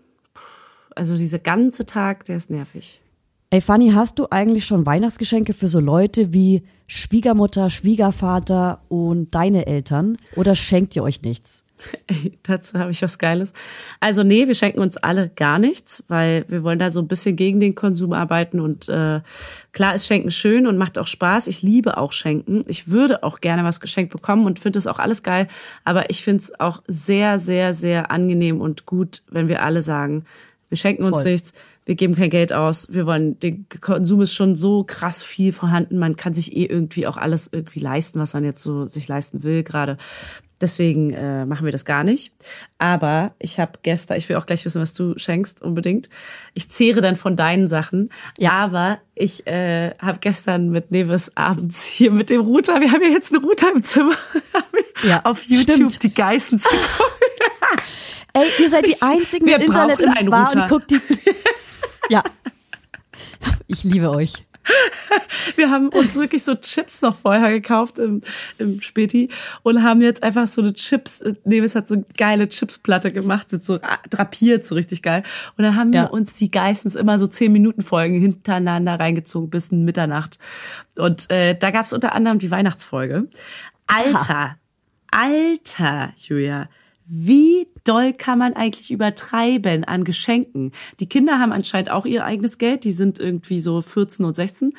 Speaker 2: also dieser ganze Tag, der ist nervig.
Speaker 1: Ey, Fanny, hast du eigentlich schon Weihnachtsgeschenke für so Leute wie Schwiegermutter, Schwiegervater und deine Eltern? Oder schenkt ihr euch nichts?
Speaker 2: Ey, dazu habe ich was Geiles. Also nee, wir schenken uns alle gar nichts, weil wir wollen da so ein bisschen gegen den Konsum arbeiten und äh, klar ist Schenken schön und macht auch Spaß. Ich liebe auch Schenken. Ich würde auch gerne was geschenkt bekommen und finde das auch alles geil. Aber ich finde es auch sehr, sehr, sehr angenehm und gut, wenn wir alle sagen, wir schenken uns
Speaker 1: Voll.
Speaker 2: nichts, wir geben kein Geld aus, wir wollen, der Konsum ist schon so krass viel vorhanden, man kann sich eh irgendwie auch alles irgendwie leisten, was man jetzt so sich leisten will gerade. Deswegen äh, machen wir das gar nicht. Aber ich habe gestern, ich will auch gleich wissen, was du schenkst, unbedingt. Ich zehre dann von deinen Sachen. Ja. Aber ich äh, habe gestern mit Neves abends hier mit dem Router, wir haben ja jetzt einen Router im Zimmer,
Speaker 1: Ja,
Speaker 2: auf YouTube
Speaker 1: stimmt.
Speaker 2: die Geissens geguckt.
Speaker 1: Ey, ihr seid die einzigen
Speaker 2: wir
Speaker 1: mit Internet im Spa und guckt die. Ja. Ich liebe euch.
Speaker 2: Wir haben uns wirklich so Chips noch vorher gekauft im, im Späti und haben jetzt einfach so eine Chips, äh, Neves hat so eine geile Chipsplatte gemacht, mit so ah, drapiert, so richtig geil. Und dann haben
Speaker 1: Ja.
Speaker 2: wir uns die Geistens immer so 10 Minuten Folgen hintereinander reingezogen bis in Mitternacht. Und äh, da gab's unter anderem die Weihnachtsfolge. Alter, alter, Julia, wie doll kann man eigentlich übertreiben an Geschenken? Die Kinder haben anscheinend auch ihr eigenes Geld, die sind irgendwie so 14 und 16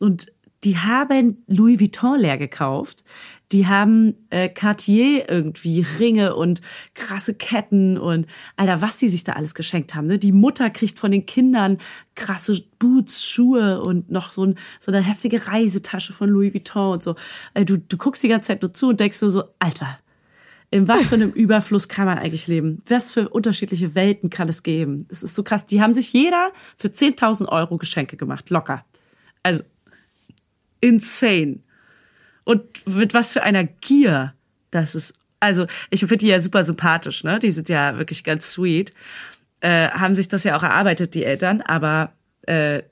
Speaker 2: und die haben Louis Vuitton leer gekauft. Die haben äh, Cartier irgendwie Ringe und krasse Ketten und Alter, was die sich da alles geschenkt haben. Ne? Die Mutter kriegt von den Kindern krasse Boots, Schuhe und noch so, ein, so eine heftige Reisetasche von Louis Vuitton und so. Äh, du, du guckst die ganze Zeit nur zu und denkst nur so, Alter, in was für einem Überfluss kann man eigentlich leben? Was für unterschiedliche Welten kann es geben? Es ist so krass. Die haben sich jeder für 10.000 Euro Geschenke gemacht, locker. Also insane. Und mit was für einer Gier. Das ist, also ich finde die ja super sympathisch, ne? Die sind ja wirklich ganz sweet. Äh, haben sich das ja auch erarbeitet, die Eltern, aber äh,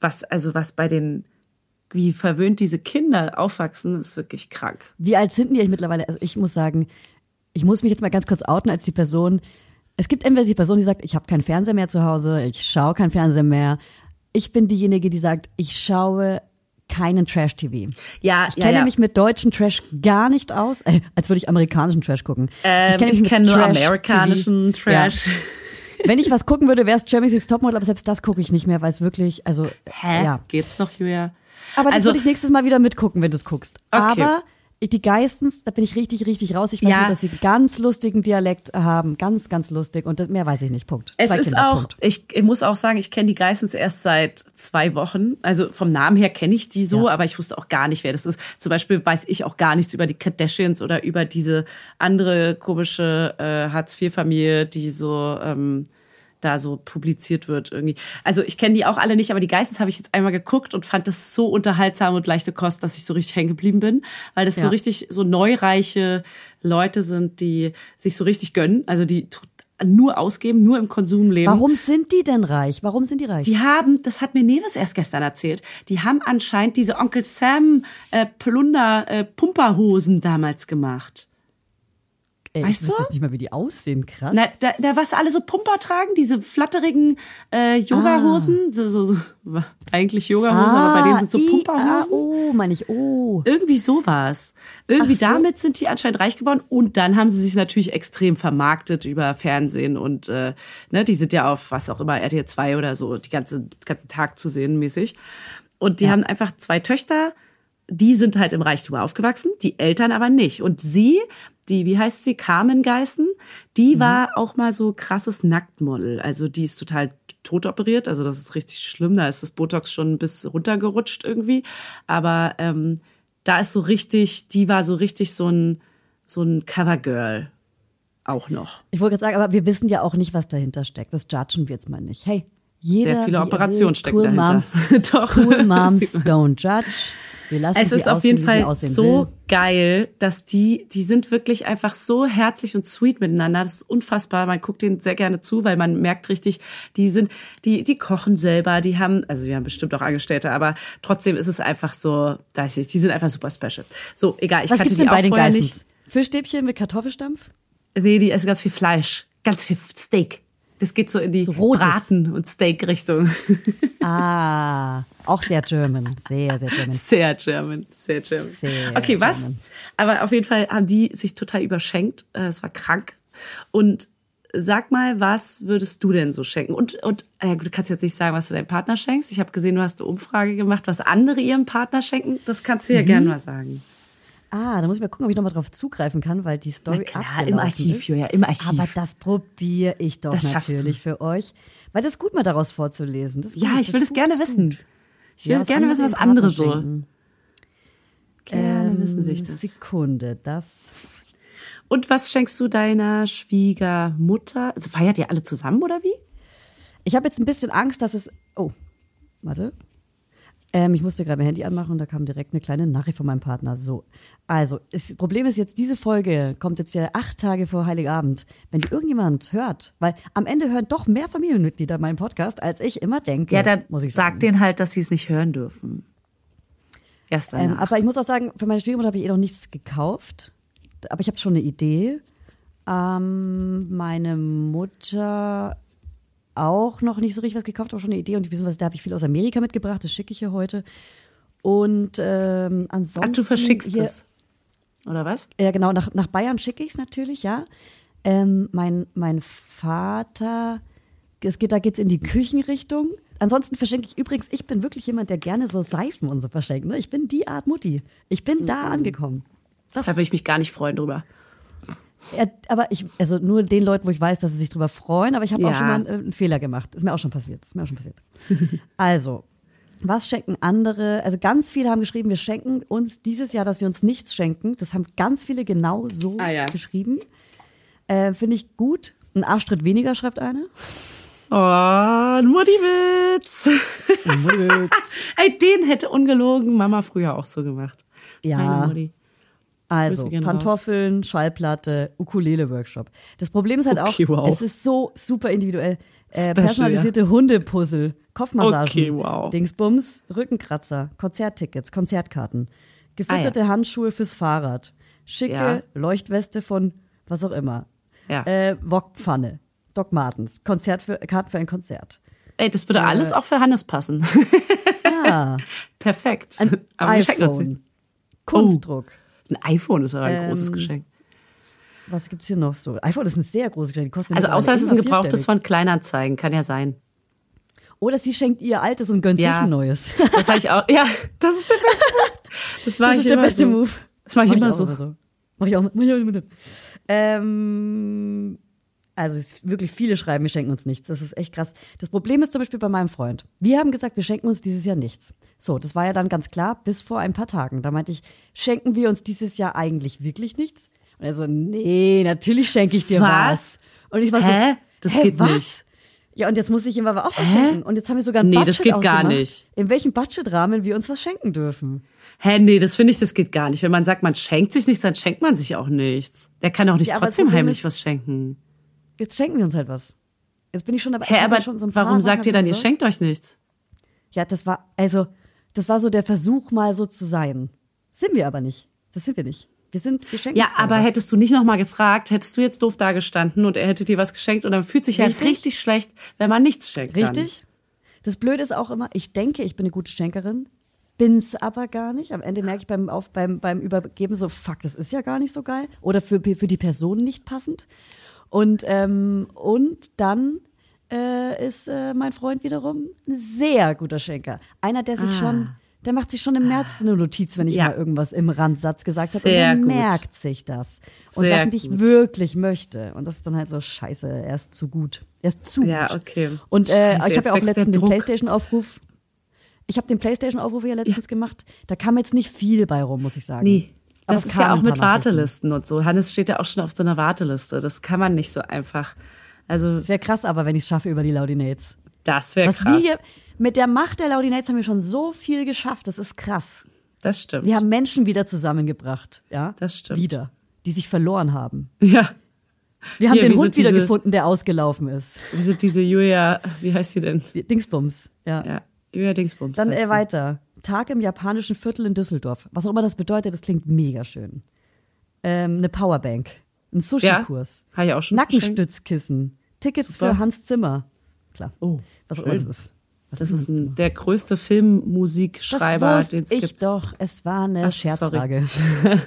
Speaker 2: was, also was bei den, wie verwöhnt diese Kinder aufwachsen, ist wirklich krank.
Speaker 1: Wie alt sind die eigentlich mittlerweile? Also ich muss sagen, ich muss mich jetzt mal ganz kurz outen als die Person. Es gibt entweder die Person, die sagt, ich habe keinen Fernseher mehr zu Hause, ich schaue keinen Fernseher mehr. Ich bin diejenige, die sagt, ich schaue keinen Trash-TV.
Speaker 2: Ja,
Speaker 1: ich
Speaker 2: ja,
Speaker 1: kenne
Speaker 2: ja.
Speaker 1: mich mit deutschen Trash gar nicht aus, äh, als würde ich amerikanischen Trash gucken.
Speaker 2: Ähm, ich kenne nur
Speaker 1: Trash-TV
Speaker 2: amerikanischen Trash.
Speaker 1: Ja. Wenn ich was gucken würde, wäre es Jeremy Six Topmodel, aber selbst das gucke ich nicht mehr, weil es wirklich, also
Speaker 2: Hä?
Speaker 1: ja.
Speaker 2: Geht's noch, Julia?
Speaker 1: Aber das
Speaker 2: Also-
Speaker 1: würde ich nächstes Mal wieder mitgucken, wenn du es guckst.
Speaker 2: Okay.
Speaker 1: Aber die Geistens, da bin ich richtig, richtig raus. Ich weiß
Speaker 2: Ja.
Speaker 1: nur, dass sie einen ganz lustigen Dialekt haben. Ganz, ganz lustig. Und mehr weiß ich nicht. Punkt.
Speaker 2: Es
Speaker 1: Zwei
Speaker 2: ist
Speaker 1: Kinder,
Speaker 2: auch,
Speaker 1: Punkt.
Speaker 2: ich, muss auch sagen, ich kenne die Geissens erst seit zwei Wochen. Also vom Namen her kenne ich die so,
Speaker 1: Ja.
Speaker 2: aber ich wusste auch gar nicht, wer das ist. Zum Beispiel weiß ich auch gar nichts über die Kardashians oder über diese andere komische äh, Hartz-IV-Familie, die so ähm, da so publiziert wird irgendwie. Also ich kenne die auch alle nicht, aber die Geistens habe ich jetzt einmal geguckt und fand das so unterhaltsam und leichte Kost, dass ich so richtig hängen geblieben bin, weil das so
Speaker 1: Ja.
Speaker 2: richtig so neureiche Leute sind, die sich so richtig gönnen, also die nur ausgeben, nur im Konsum leben.
Speaker 1: Warum sind die denn reich? Warum sind die reich?
Speaker 2: Die haben, das hat mir Neves erst gestern erzählt, die haben anscheinend diese Onkel Sam äh, Plunder äh, Pumperhosen damals gemacht.
Speaker 1: Ey,
Speaker 2: weißt
Speaker 1: ich
Speaker 2: du?
Speaker 1: jetzt nicht mal, wie die aussehen. Krass.
Speaker 2: Na, da, da was alle so Pumper tragen, diese flatterigen äh, Yogahosen, so, so, so, eigentlich Yogahosen, aber bei denen sind so
Speaker 1: Ah. i-
Speaker 2: Pumperhosen.
Speaker 1: Ah, oh, meine ich. Oh.
Speaker 2: Irgendwie sowas. Irgendwie
Speaker 1: so.
Speaker 2: damit sind die anscheinend reich geworden und dann haben sie sich natürlich extrem vermarktet über Fernsehen und äh, ne, die sind ja auf was auch immer RTL 2 oder so die ganze den ganzen Tag zu sehen mäßig. Und die haben einfach zwei Töchter, die sind halt im Reichtum aufgewachsen, die Eltern aber nicht. Und sie, die, wie heißt sie, Carmen Geißen, die war auch mal so krasses Nacktmodel. Also die ist total tot operiert, also das ist richtig schlimm, da ist das Botox schon bis runtergerutscht irgendwie. Aber ähm, da ist so richtig, die war so richtig so ein, so ein Covergirl auch noch.
Speaker 1: Ich wollte gerade sagen, aber wir wissen ja auch nicht, was dahinter steckt. Das judgen wir jetzt mal nicht. Hey, jeder.
Speaker 2: Sehr viele
Speaker 1: er
Speaker 2: Operationen
Speaker 1: will.
Speaker 2: stecken
Speaker 1: cool
Speaker 2: dahinter.
Speaker 1: Moms,
Speaker 2: Doch.
Speaker 1: Cool Moms don't judge. Wir lassen
Speaker 2: Es ist auf jeden Fall so
Speaker 1: will.
Speaker 2: geil, dass die, die sind wirklich einfach so herzlich und sweet miteinander. Das ist unfassbar. Man guckt denen sehr gerne zu, weil man merkt richtig, die sind, die, die kochen selber, die haben, also wir haben bestimmt auch Angestellte, aber trotzdem ist es einfach so, weiß ich, die sind einfach super special. So, egal, ich
Speaker 1: Was
Speaker 2: kannte
Speaker 1: gibt's
Speaker 2: die auch
Speaker 1: den
Speaker 2: vorher
Speaker 1: Geissens? Fischstäbchen mit Kartoffelstampf?
Speaker 2: nicht. Nee, die essen ganz viel Fleisch, ganz viel Steak. Das geht so in die
Speaker 1: So.
Speaker 2: Braten- und Steak-Richtung.
Speaker 1: Ah, auch sehr German. Sehr, sehr German.
Speaker 2: Sehr German, sehr German.
Speaker 1: Sehr
Speaker 2: okay, was?
Speaker 1: German.
Speaker 2: Aber auf jeden Fall haben die sich total überschenkt. Äh, Es war krank. Und sag mal, was würdest du denn so schenken? Und, und äh, du kannst jetzt nicht sagen, was du deinem Partner schenkst. Ich habe gesehen, du hast eine Umfrage gemacht, was andere ihrem Partner schenken. Das kannst
Speaker 1: Mhm.
Speaker 2: du ja gerne mal sagen.
Speaker 1: Ah, da muss ich mal gucken, ob ich nochmal drauf zugreifen kann, weil die Story
Speaker 2: Na klar, im Archiv,
Speaker 1: ist.
Speaker 2: Julia, im Archiv.
Speaker 1: Aber das probiere ich doch
Speaker 2: Das
Speaker 1: natürlich für euch. Weil das ist gut, mal daraus vorzulesen.
Speaker 2: Ja,
Speaker 1: gut,
Speaker 2: ich will das
Speaker 1: ist
Speaker 2: gerne wissen.
Speaker 1: gut.
Speaker 2: Ich will
Speaker 1: Ja,
Speaker 2: das gerne wissen, was andere so.
Speaker 1: schenken.
Speaker 2: Gerne
Speaker 1: Ähm,
Speaker 2: wissen will ich das.
Speaker 1: Sekunde, das.
Speaker 2: Und was schenkst du deiner Schwiegermutter? Also feiert ihr alle zusammen oder wie?
Speaker 1: Ich habe jetzt ein bisschen Angst, dass es. Oh, warte. Ähm, ich musste gerade mein Handy anmachen und da kam direkt eine kleine Nachricht von meinem Partner. So, also das Problem ist jetzt, diese Folge kommt jetzt ja acht Tage vor Heiligabend. Wenn die irgendjemand hört, weil am Ende hören doch mehr Familienmitglieder meinen Podcast, als ich immer denke.
Speaker 2: Ja, dann
Speaker 1: muss ich sagen.
Speaker 2: sag denen halt, dass sie es nicht hören dürfen. Erst
Speaker 1: Ähm,
Speaker 2: danach.
Speaker 1: aber ich muss auch sagen, für meine Schwiegermutter habe ich eh noch nichts gekauft. Aber ich habe schon eine Idee. Ähm, meine Mutter auch noch nicht so richtig was gekauft, aber schon eine Idee. Und beziehungsweise da habe ich viel aus Amerika mitgebracht. Das schicke ich ihr heute. Und ähm, ansonsten.
Speaker 2: Ach, du verschickst
Speaker 1: hier,
Speaker 2: es. Oder was?
Speaker 1: Ja, genau. Nach, nach Bayern schicke ich es natürlich, ja. Ähm, mein, mein Vater, es geht, da geht's in die Küchenrichtung. Ansonsten verschenke ich übrigens, ich bin wirklich jemand, der gerne so Seifen und so verschenkt. Ne? Ich bin die Art Mutti. Ich bin da angekommen.
Speaker 2: Da würde ich mich gar nicht freuen drüber.
Speaker 1: Ja, aber ich, also nur den Leuten, wo ich weiß, dass sie sich drüber freuen, aber ich habe auch
Speaker 2: Ja.
Speaker 1: schon mal einen, einen Fehler gemacht. Ist mir auch schon passiert. Ist mir auch schon passiert. also, was schenken andere? Also ganz viele haben geschrieben, wir schenken uns dieses Jahr, dass wir uns nichts schenken. Das haben ganz viele genau so
Speaker 2: Ah, ja.
Speaker 1: geschrieben. Äh, Finde ich gut. Ein Arschtritt weniger, schreibt eine.
Speaker 2: Oh, ein Mutti-Witz. Ey, den hätte ungelogen Mama früher auch so gemacht.
Speaker 1: Ja.
Speaker 2: Meine Mutti.
Speaker 1: Also Pantoffeln, Schallplatte, Ukulele-Workshop. Das Problem ist halt
Speaker 2: Okay,
Speaker 1: auch,
Speaker 2: wow.
Speaker 1: es ist so super individuell. Äh,
Speaker 2: Special,
Speaker 1: personalisierte Hundepuzzle, Kopfmassagen,
Speaker 2: Okay, wow.
Speaker 1: Dingsbums, Rückenkratzer, Konzerttickets, Konzertkarten, gefütterte
Speaker 2: Ah, ja.
Speaker 1: Handschuhe fürs Fahrrad, schicke
Speaker 2: Ja.
Speaker 1: Leuchtweste von was auch immer,
Speaker 2: Ja.
Speaker 1: äh, Wokpfanne, Doc Martens, Konzert für, Karten für ein Konzert.
Speaker 2: Ey, das würde alles auch für Hannes passen.
Speaker 1: Ah,
Speaker 2: Perfekt.
Speaker 1: ein
Speaker 2: Aber
Speaker 1: iPhone. Kunstdruck.
Speaker 2: Ein iPhone ist aber ein
Speaker 1: Ähm,
Speaker 2: großes Geschenk.
Speaker 1: Was gibt's hier noch so? iPhone ist ein sehr großes Geschenk.
Speaker 2: Also außer es ist ein gebrauchtes von Kleinanzeigen, kann ja sein.
Speaker 1: Oder sie schenkt ihr altes und gönnt
Speaker 2: Ja.
Speaker 1: sich ein neues.
Speaker 2: Das habe ich auch. Ja, das ist der beste Move. Das war
Speaker 1: Das
Speaker 2: ich
Speaker 1: ist der
Speaker 2: immer
Speaker 1: beste
Speaker 2: so.
Speaker 1: Move.
Speaker 2: Das mache ich
Speaker 1: Mach
Speaker 2: immer
Speaker 1: auch
Speaker 2: so.
Speaker 1: Mach ich auch, mach ich auch immer. Ähm, also wirklich viele schreiben, wir schenken uns nichts. Das ist echt krass. Das Problem ist zum Beispiel bei meinem Freund. Wir haben gesagt, wir schenken uns dieses Jahr nichts. So, das war ja dann ganz klar bis vor ein paar Tagen. Da meinte ich, schenken wir uns dieses Jahr eigentlich wirklich nichts? Und er so, nee, natürlich schenke ich dir was.
Speaker 2: Was?
Speaker 1: Und ich war
Speaker 2: Hä?
Speaker 1: so,
Speaker 2: Das
Speaker 1: hä,
Speaker 2: geht
Speaker 1: was?
Speaker 2: nicht.
Speaker 1: Ja, und jetzt muss ich ihm aber auch was schenken. Und jetzt haben wir sogar ein
Speaker 2: Nee,
Speaker 1: Budget
Speaker 2: das geht gar nicht.
Speaker 1: In welchem Budgetrahmen wir uns was schenken dürfen.
Speaker 2: Hä, nee, das finde ich, das geht gar nicht. Wenn man sagt, man schenkt sich nichts, dann schenkt man sich auch nichts. Der kann auch nicht
Speaker 1: Ja,
Speaker 2: trotzdem heimlich
Speaker 1: ist-
Speaker 2: was schenken.
Speaker 1: Jetzt schenken wir uns halt was. Jetzt bin ich schon dabei.
Speaker 2: Hä, aber
Speaker 1: schon so ein
Speaker 2: warum sagt ihr dann, ihr schenkt euch nichts?
Speaker 1: Ja, das war, also, das war so der Versuch, mal so zu sein. Sind wir aber nicht. Das sind wir nicht. Wir sind, wir schenken
Speaker 2: Ja, aber
Speaker 1: was.
Speaker 2: hättest du nicht nochmal gefragt, hättest du jetzt doof dagestanden und er hätte dir was geschenkt und dann fühlt sich ja
Speaker 1: Richtig.
Speaker 2: richtig schlecht, wenn man nichts schenkt. Dann.
Speaker 1: Richtig? Das Blöde ist auch immer, ich denke, ich bin eine gute Schenkerin, bin's aber gar nicht. Am Ende merke ich beim, auf, beim, beim Übergeben so, fuck, das ist ja gar nicht so geil. Oder für, für die Person nicht passend. Und, ähm, und dann äh, ist äh, mein Freund wiederum ein sehr guter Schenker. Einer, der sich
Speaker 2: Ah.
Speaker 1: schon, der macht sich schon im März eine Notiz, wenn ich
Speaker 2: Ja.
Speaker 1: mal irgendwas im Randsatz gesagt habe. Und
Speaker 2: Sehr
Speaker 1: der
Speaker 2: gut.
Speaker 1: merkt sich das. Und
Speaker 2: Sehr
Speaker 1: Sachen, die ich wirklich möchte. Und das ist dann halt so scheiße, er ist zu gut. Er ist zu
Speaker 2: Ja,
Speaker 1: gut.
Speaker 2: okay.
Speaker 1: Und äh,
Speaker 2: Scheiße,
Speaker 1: ich habe ja auch letztens den. Playstation-Aufruf. Ich habe den Playstation-Aufruf ja letztens gemacht. Da kam jetzt nicht viel bei rum, muss ich sagen.
Speaker 2: Nee. Das ist ja auch mit. Wartelisten und so. Hannes steht ja auch schon auf so einer Warteliste. Das kann man nicht so einfach. Also,
Speaker 1: Es wäre krass, aber wenn ich es schaffe über die Laudinates.
Speaker 2: das wäre krass.
Speaker 1: wir hier mit der Macht der Laudinates haben wir schon so viel geschafft. Das ist krass.
Speaker 2: das stimmt.
Speaker 1: Wir haben Menschen wieder zusammengebracht, ja?
Speaker 2: Das stimmt.
Speaker 1: Wieder, die sich verloren haben.
Speaker 2: ja.
Speaker 1: Wir haben
Speaker 2: Hier,
Speaker 1: den Hund wiedergefunden, der ausgelaufen ist.
Speaker 2: Sind diese Julia, wie heißt sie denn?
Speaker 1: Dingsbums, ja.
Speaker 2: Ja, Julia Dingsbums.
Speaker 1: Dann äh,
Speaker 2: sie.
Speaker 1: weiter. Tag im japanischen Viertel in Düsseldorf. Was auch immer das bedeutet, das klingt mega schön. Ähm, eine Powerbank. Ein Sushi-Kurs.
Speaker 2: Ja, ich auch schon
Speaker 1: Nackenstützkissen. Tickets
Speaker 2: Super.
Speaker 1: für Hans Zimmer. Klar.
Speaker 2: Oh,
Speaker 1: Was auch immer das ist. Was
Speaker 2: Das ist ein, der größte Filmmusikschreiber,
Speaker 1: das
Speaker 2: den es
Speaker 1: ich
Speaker 2: gibt.
Speaker 1: doch. Es war eine
Speaker 2: Ach,
Speaker 1: Scherzfrage.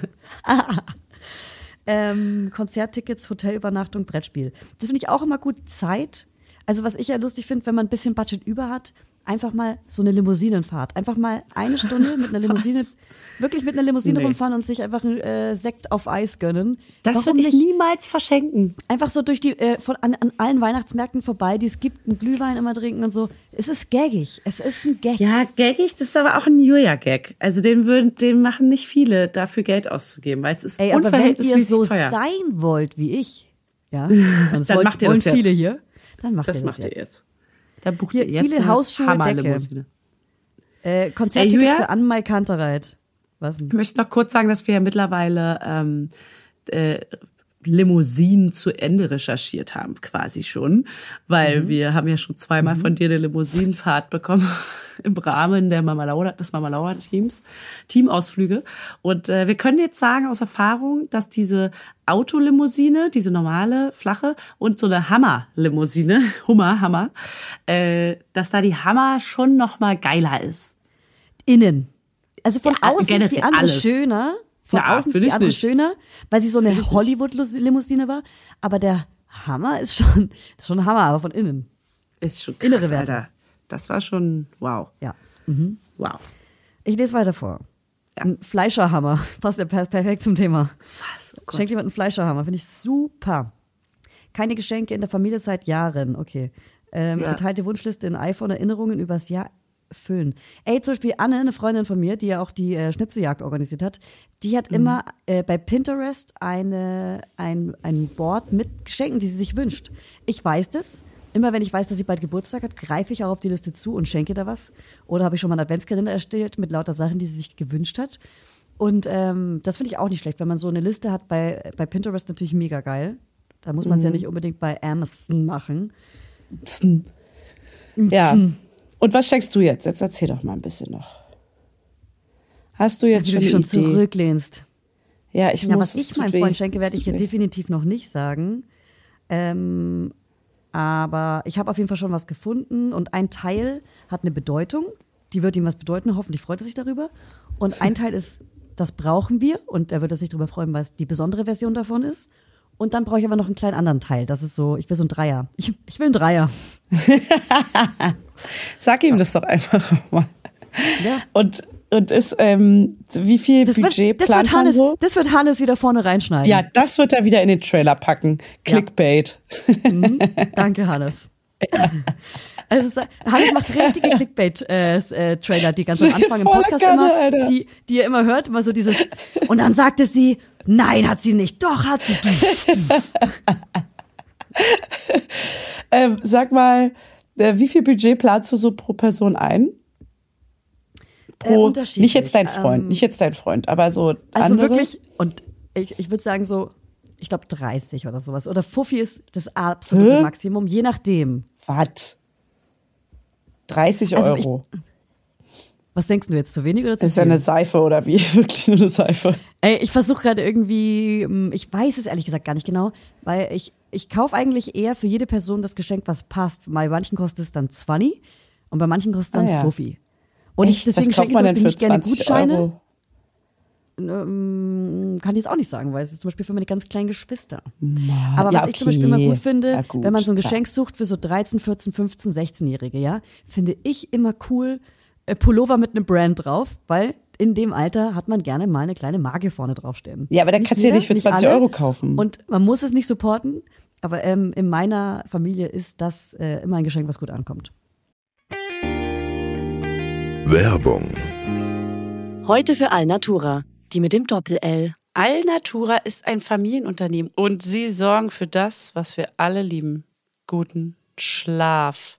Speaker 1: ähm, Konzerttickets, Hotelübernachtung, Brettspiel. Das finde ich auch immer gut. Zeit. Also was ich ja lustig finde, wenn man ein bisschen Budget über hat, einfach mal so eine Limousinenfahrt. Einfach mal eine Stunde mit einer Limousine,
Speaker 2: Was?
Speaker 1: wirklich mit einer Limousine
Speaker 2: Nee.
Speaker 1: rumfahren und sich einfach einen äh, Sekt auf Eis gönnen.
Speaker 2: Das würde ich niemals verschenken.
Speaker 1: Einfach so durch die, äh, von, an, an allen Weihnachtsmärkten vorbei, die es gibt, einen Glühwein immer trinken und so. Es ist gaggig. Es ist ein Gag.
Speaker 2: Ja, gaggig, das ist aber auch ein Julia-Gag. Also den würden, den machen nicht viele, dafür Geld auszugeben, weil es ist
Speaker 1: Ey, aber wenn ihr so
Speaker 2: teuer.
Speaker 1: sein wollt wie ich, ja, das
Speaker 2: Dann
Speaker 1: wollt-
Speaker 2: macht ihr
Speaker 1: wollen
Speaker 2: das jetzt.
Speaker 1: viele hier, dann macht
Speaker 2: das
Speaker 1: ihr
Speaker 2: macht
Speaker 1: das
Speaker 2: ihr
Speaker 1: jetzt.
Speaker 2: Da bucht
Speaker 1: Hier,
Speaker 2: ihr jetzt
Speaker 1: viele Hausschuhe,
Speaker 2: Hammerlimousine.
Speaker 1: Äh, Konzerttickets
Speaker 2: Ey, Julia?
Speaker 1: für Anmai Kantereit. Was?
Speaker 2: Ich möchte noch kurz sagen, dass wir ja mittlerweile ähm, äh, Limousinen zu Ende recherchiert haben, quasi schon, weil
Speaker 1: Mhm.
Speaker 2: wir haben ja schon zweimal von dir eine Limousinenfahrt bekommen im Rahmen der Mama Laura, des Mama Laura Teams, Teamausflüge. Und äh, wir können jetzt sagen aus Erfahrung, dass diese Autolimousine, diese normale, flache und so eine Hammer-Limousine, Hummer, Hammer, äh, dass da die Hammer schon noch mal geiler ist.
Speaker 1: Innen. Also von
Speaker 2: Ja,
Speaker 1: außen ist die andere
Speaker 2: alles.
Speaker 1: schöner, Von
Speaker 2: Na,
Speaker 1: außen ist die andere
Speaker 2: nicht.
Speaker 1: schöner, weil sie so eine Hollywood-Limousine war. Aber der Hammer ist schon, ist schon ein Hammer, aber von innen.
Speaker 2: Ist schon krass,
Speaker 1: Innere Werte.
Speaker 2: Alter. Das war schon wow.
Speaker 1: Ja.
Speaker 2: Wow.
Speaker 1: Ich lese weiter vor.
Speaker 2: Ja.
Speaker 1: Ein Fleischerhammer. Passt ja per perfekt zum Thema.
Speaker 2: Was? Oh.
Speaker 1: Schenkt jemand einen Fleischerhammer. Finde ich super. Keine Geschenke in der Familie seit Jahren. Okay. Ähm,
Speaker 2: Ja.
Speaker 1: Geteilte Wunschliste in iPhone, Erinnerungen übers Jahr füllen. Ey, zum Beispiel Anne, eine Freundin von mir, die ja auch die äh, Schnitzeljagd organisiert hat, die hat immer äh, bei Pinterest eine, ein, ein Board mit Geschenken, die sie sich wünscht. Ich weiß das. Immer wenn ich weiß, dass sie bald Geburtstag hat, greife ich auch auf die Liste zu und schenke da was. Oder habe ich schon mal einen Adventskalender erstellt mit lauter Sachen, die sie sich gewünscht hat. Und ähm, das finde ich auch nicht schlecht, wenn man so eine Liste hat bei, bei Pinterest natürlich mega geil. Da muss man es ja nicht unbedingt bei Amazon machen.
Speaker 2: Ja. Und was schenkst du jetzt? Jetzt erzähl doch mal ein bisschen noch. Hast du jetzt
Speaker 1: Wie
Speaker 2: schon
Speaker 1: du dich schon
Speaker 2: Idee?
Speaker 1: zurücklehnst.
Speaker 2: Ja, ich
Speaker 1: Ja,
Speaker 2: muss.
Speaker 1: was ich meinem. Freund schenke, werde ich hier
Speaker 2: weh.
Speaker 1: definitiv noch nicht sagen. Ähm, aber ich habe auf jeden Fall schon was gefunden und ein Teil hat eine Bedeutung. Die wird ihm was bedeuten. Hoffentlich freut er sich darüber. Und ein Teil ist, das brauchen wir und er wird sich darüber freuen, weil es die besondere Version davon ist. Und dann brauche ich aber noch einen kleinen anderen Teil. Das ist so, ich will so ein Dreier. Ich, ich will einen Dreier.
Speaker 2: Sag ihm das doch einfach mal.
Speaker 1: Ja.
Speaker 2: Und, und ist, ähm, wie viel
Speaker 1: Das
Speaker 2: Budget
Speaker 1: wird, das,
Speaker 2: plant
Speaker 1: wird Hannes,
Speaker 2: so?
Speaker 1: das wird Hannes wieder vorne reinschneiden.
Speaker 2: Ja, das wird er wieder in den Trailer packen. Clickbait.
Speaker 1: Danke, Hannes. Also, es ist- Hannes macht richtige Clickbait-Trailer, die ganz am Anfang im Podcast
Speaker 2: Kanne,
Speaker 1: immer,
Speaker 2: Alter.
Speaker 1: die, die ihr immer hört, immer so dieses, und dann sagte sie, nein, hat sie nicht, doch hat sie.
Speaker 2: Ähm, sag mal, äh, wie viel Budget planst du so pro Person ein? Pro,
Speaker 1: Äh, unterschiedlich.
Speaker 2: nicht jetzt dein Freund,
Speaker 1: Ähm,
Speaker 2: nicht jetzt dein Freund, aber so
Speaker 1: Also
Speaker 2: andere?
Speaker 1: wirklich, und ich, ich würde sagen so, ich glaube 30 oder sowas. Oder Fuffi ist das absolute
Speaker 2: Hä?
Speaker 1: Maximum, je nachdem.
Speaker 2: Was? 30
Speaker 1: Also ich-
Speaker 2: Euro.
Speaker 1: Was denkst du jetzt, zu wenig oder zu
Speaker 2: das ist ja
Speaker 1: viel?
Speaker 2: eine Seife oder wie? Wirklich nur eine Seife.
Speaker 1: Ey, ich versuche gerade irgendwie, hm, ich weiß es ehrlich gesagt gar nicht genau, weil ich, ich kaufe eigentlich eher für jede Person das Geschenk, was passt. Bei manchen kostet es dann 20 und bei manchen kostet es dann
Speaker 2: Ah ja.
Speaker 1: Fuffi. Und ich,
Speaker 2: Echt?
Speaker 1: deswegen
Speaker 2: Was kauft
Speaker 1: schenke ich zum Beispiel nicht gerne
Speaker 2: 20
Speaker 1: Gutscheine.
Speaker 2: Euro?
Speaker 1: Ähm, kann ich jetzt auch nicht sagen, weil es ist zum Beispiel für meine ganz kleinen Geschwister. Aber
Speaker 2: ja,
Speaker 1: was ich zum Beispiel immer
Speaker 2: okay.
Speaker 1: gut finde,
Speaker 2: Ja, gut,
Speaker 1: wenn man so ein
Speaker 2: klar.
Speaker 1: Geschenk sucht für so 13, 14, 15, 16-Jährige, ja, finde ich immer cool Pullover mit einem Brand drauf, weil in dem Alter hat man gerne mal eine kleine Marke vorne draufstehen.
Speaker 2: Ja, aber dann kannst du ja nicht für 20
Speaker 1: alle.
Speaker 2: Euro kaufen.
Speaker 1: Und man muss es nicht supporten, aber ähm, in meiner Familie ist das äh, immer ein Geschenk, was gut ankommt.
Speaker 4: Werbung,
Speaker 5: Heute für Alnatura, die mit dem Doppel-L.
Speaker 3: Alnatura ist ein Familienunternehmen und sie sorgen für das, was wir alle lieben. Guten Schlaf.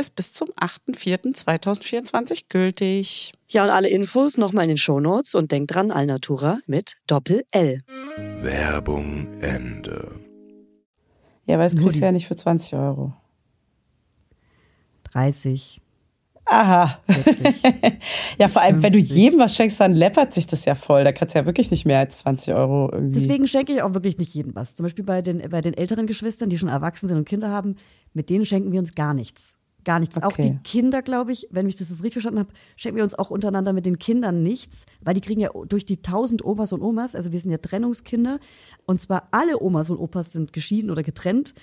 Speaker 2: ist bis zum 8.4.2024 gültig.
Speaker 5: Ja, und alle Infos nochmal in den Shownotes und denkt dran, Alnatura mit Doppel-L.
Speaker 4: Werbung Ende.
Speaker 2: Ja, aber es kriegst du ja nicht für 20 Euro.
Speaker 1: 30.
Speaker 2: Aha.
Speaker 1: 40.
Speaker 2: ja, vor allem, wenn du
Speaker 1: 50.
Speaker 2: jedem was schenkst, dann läppert sich das ja voll. Da kannst du ja wirklich nicht mehr als 20 Euro irgendwie.
Speaker 1: Deswegen schenke ich auch wirklich nicht jedem was. Zum Beispiel bei den, bei den älteren Geschwistern, die schon erwachsen sind und Kinder haben, mit denen schenken wir uns gar nichts. Gar nichts. Auch
Speaker 2: Okay.
Speaker 1: die Kinder, glaube ich, wenn ich das richtig verstanden habe, schenken wir uns auch untereinander mit den Kindern nichts, weil die kriegen ja durch die tausend Omas und Omas, also wir sind ja Trennungskinder, und zwar alle Omas und Opas sind geschieden oder getrennt.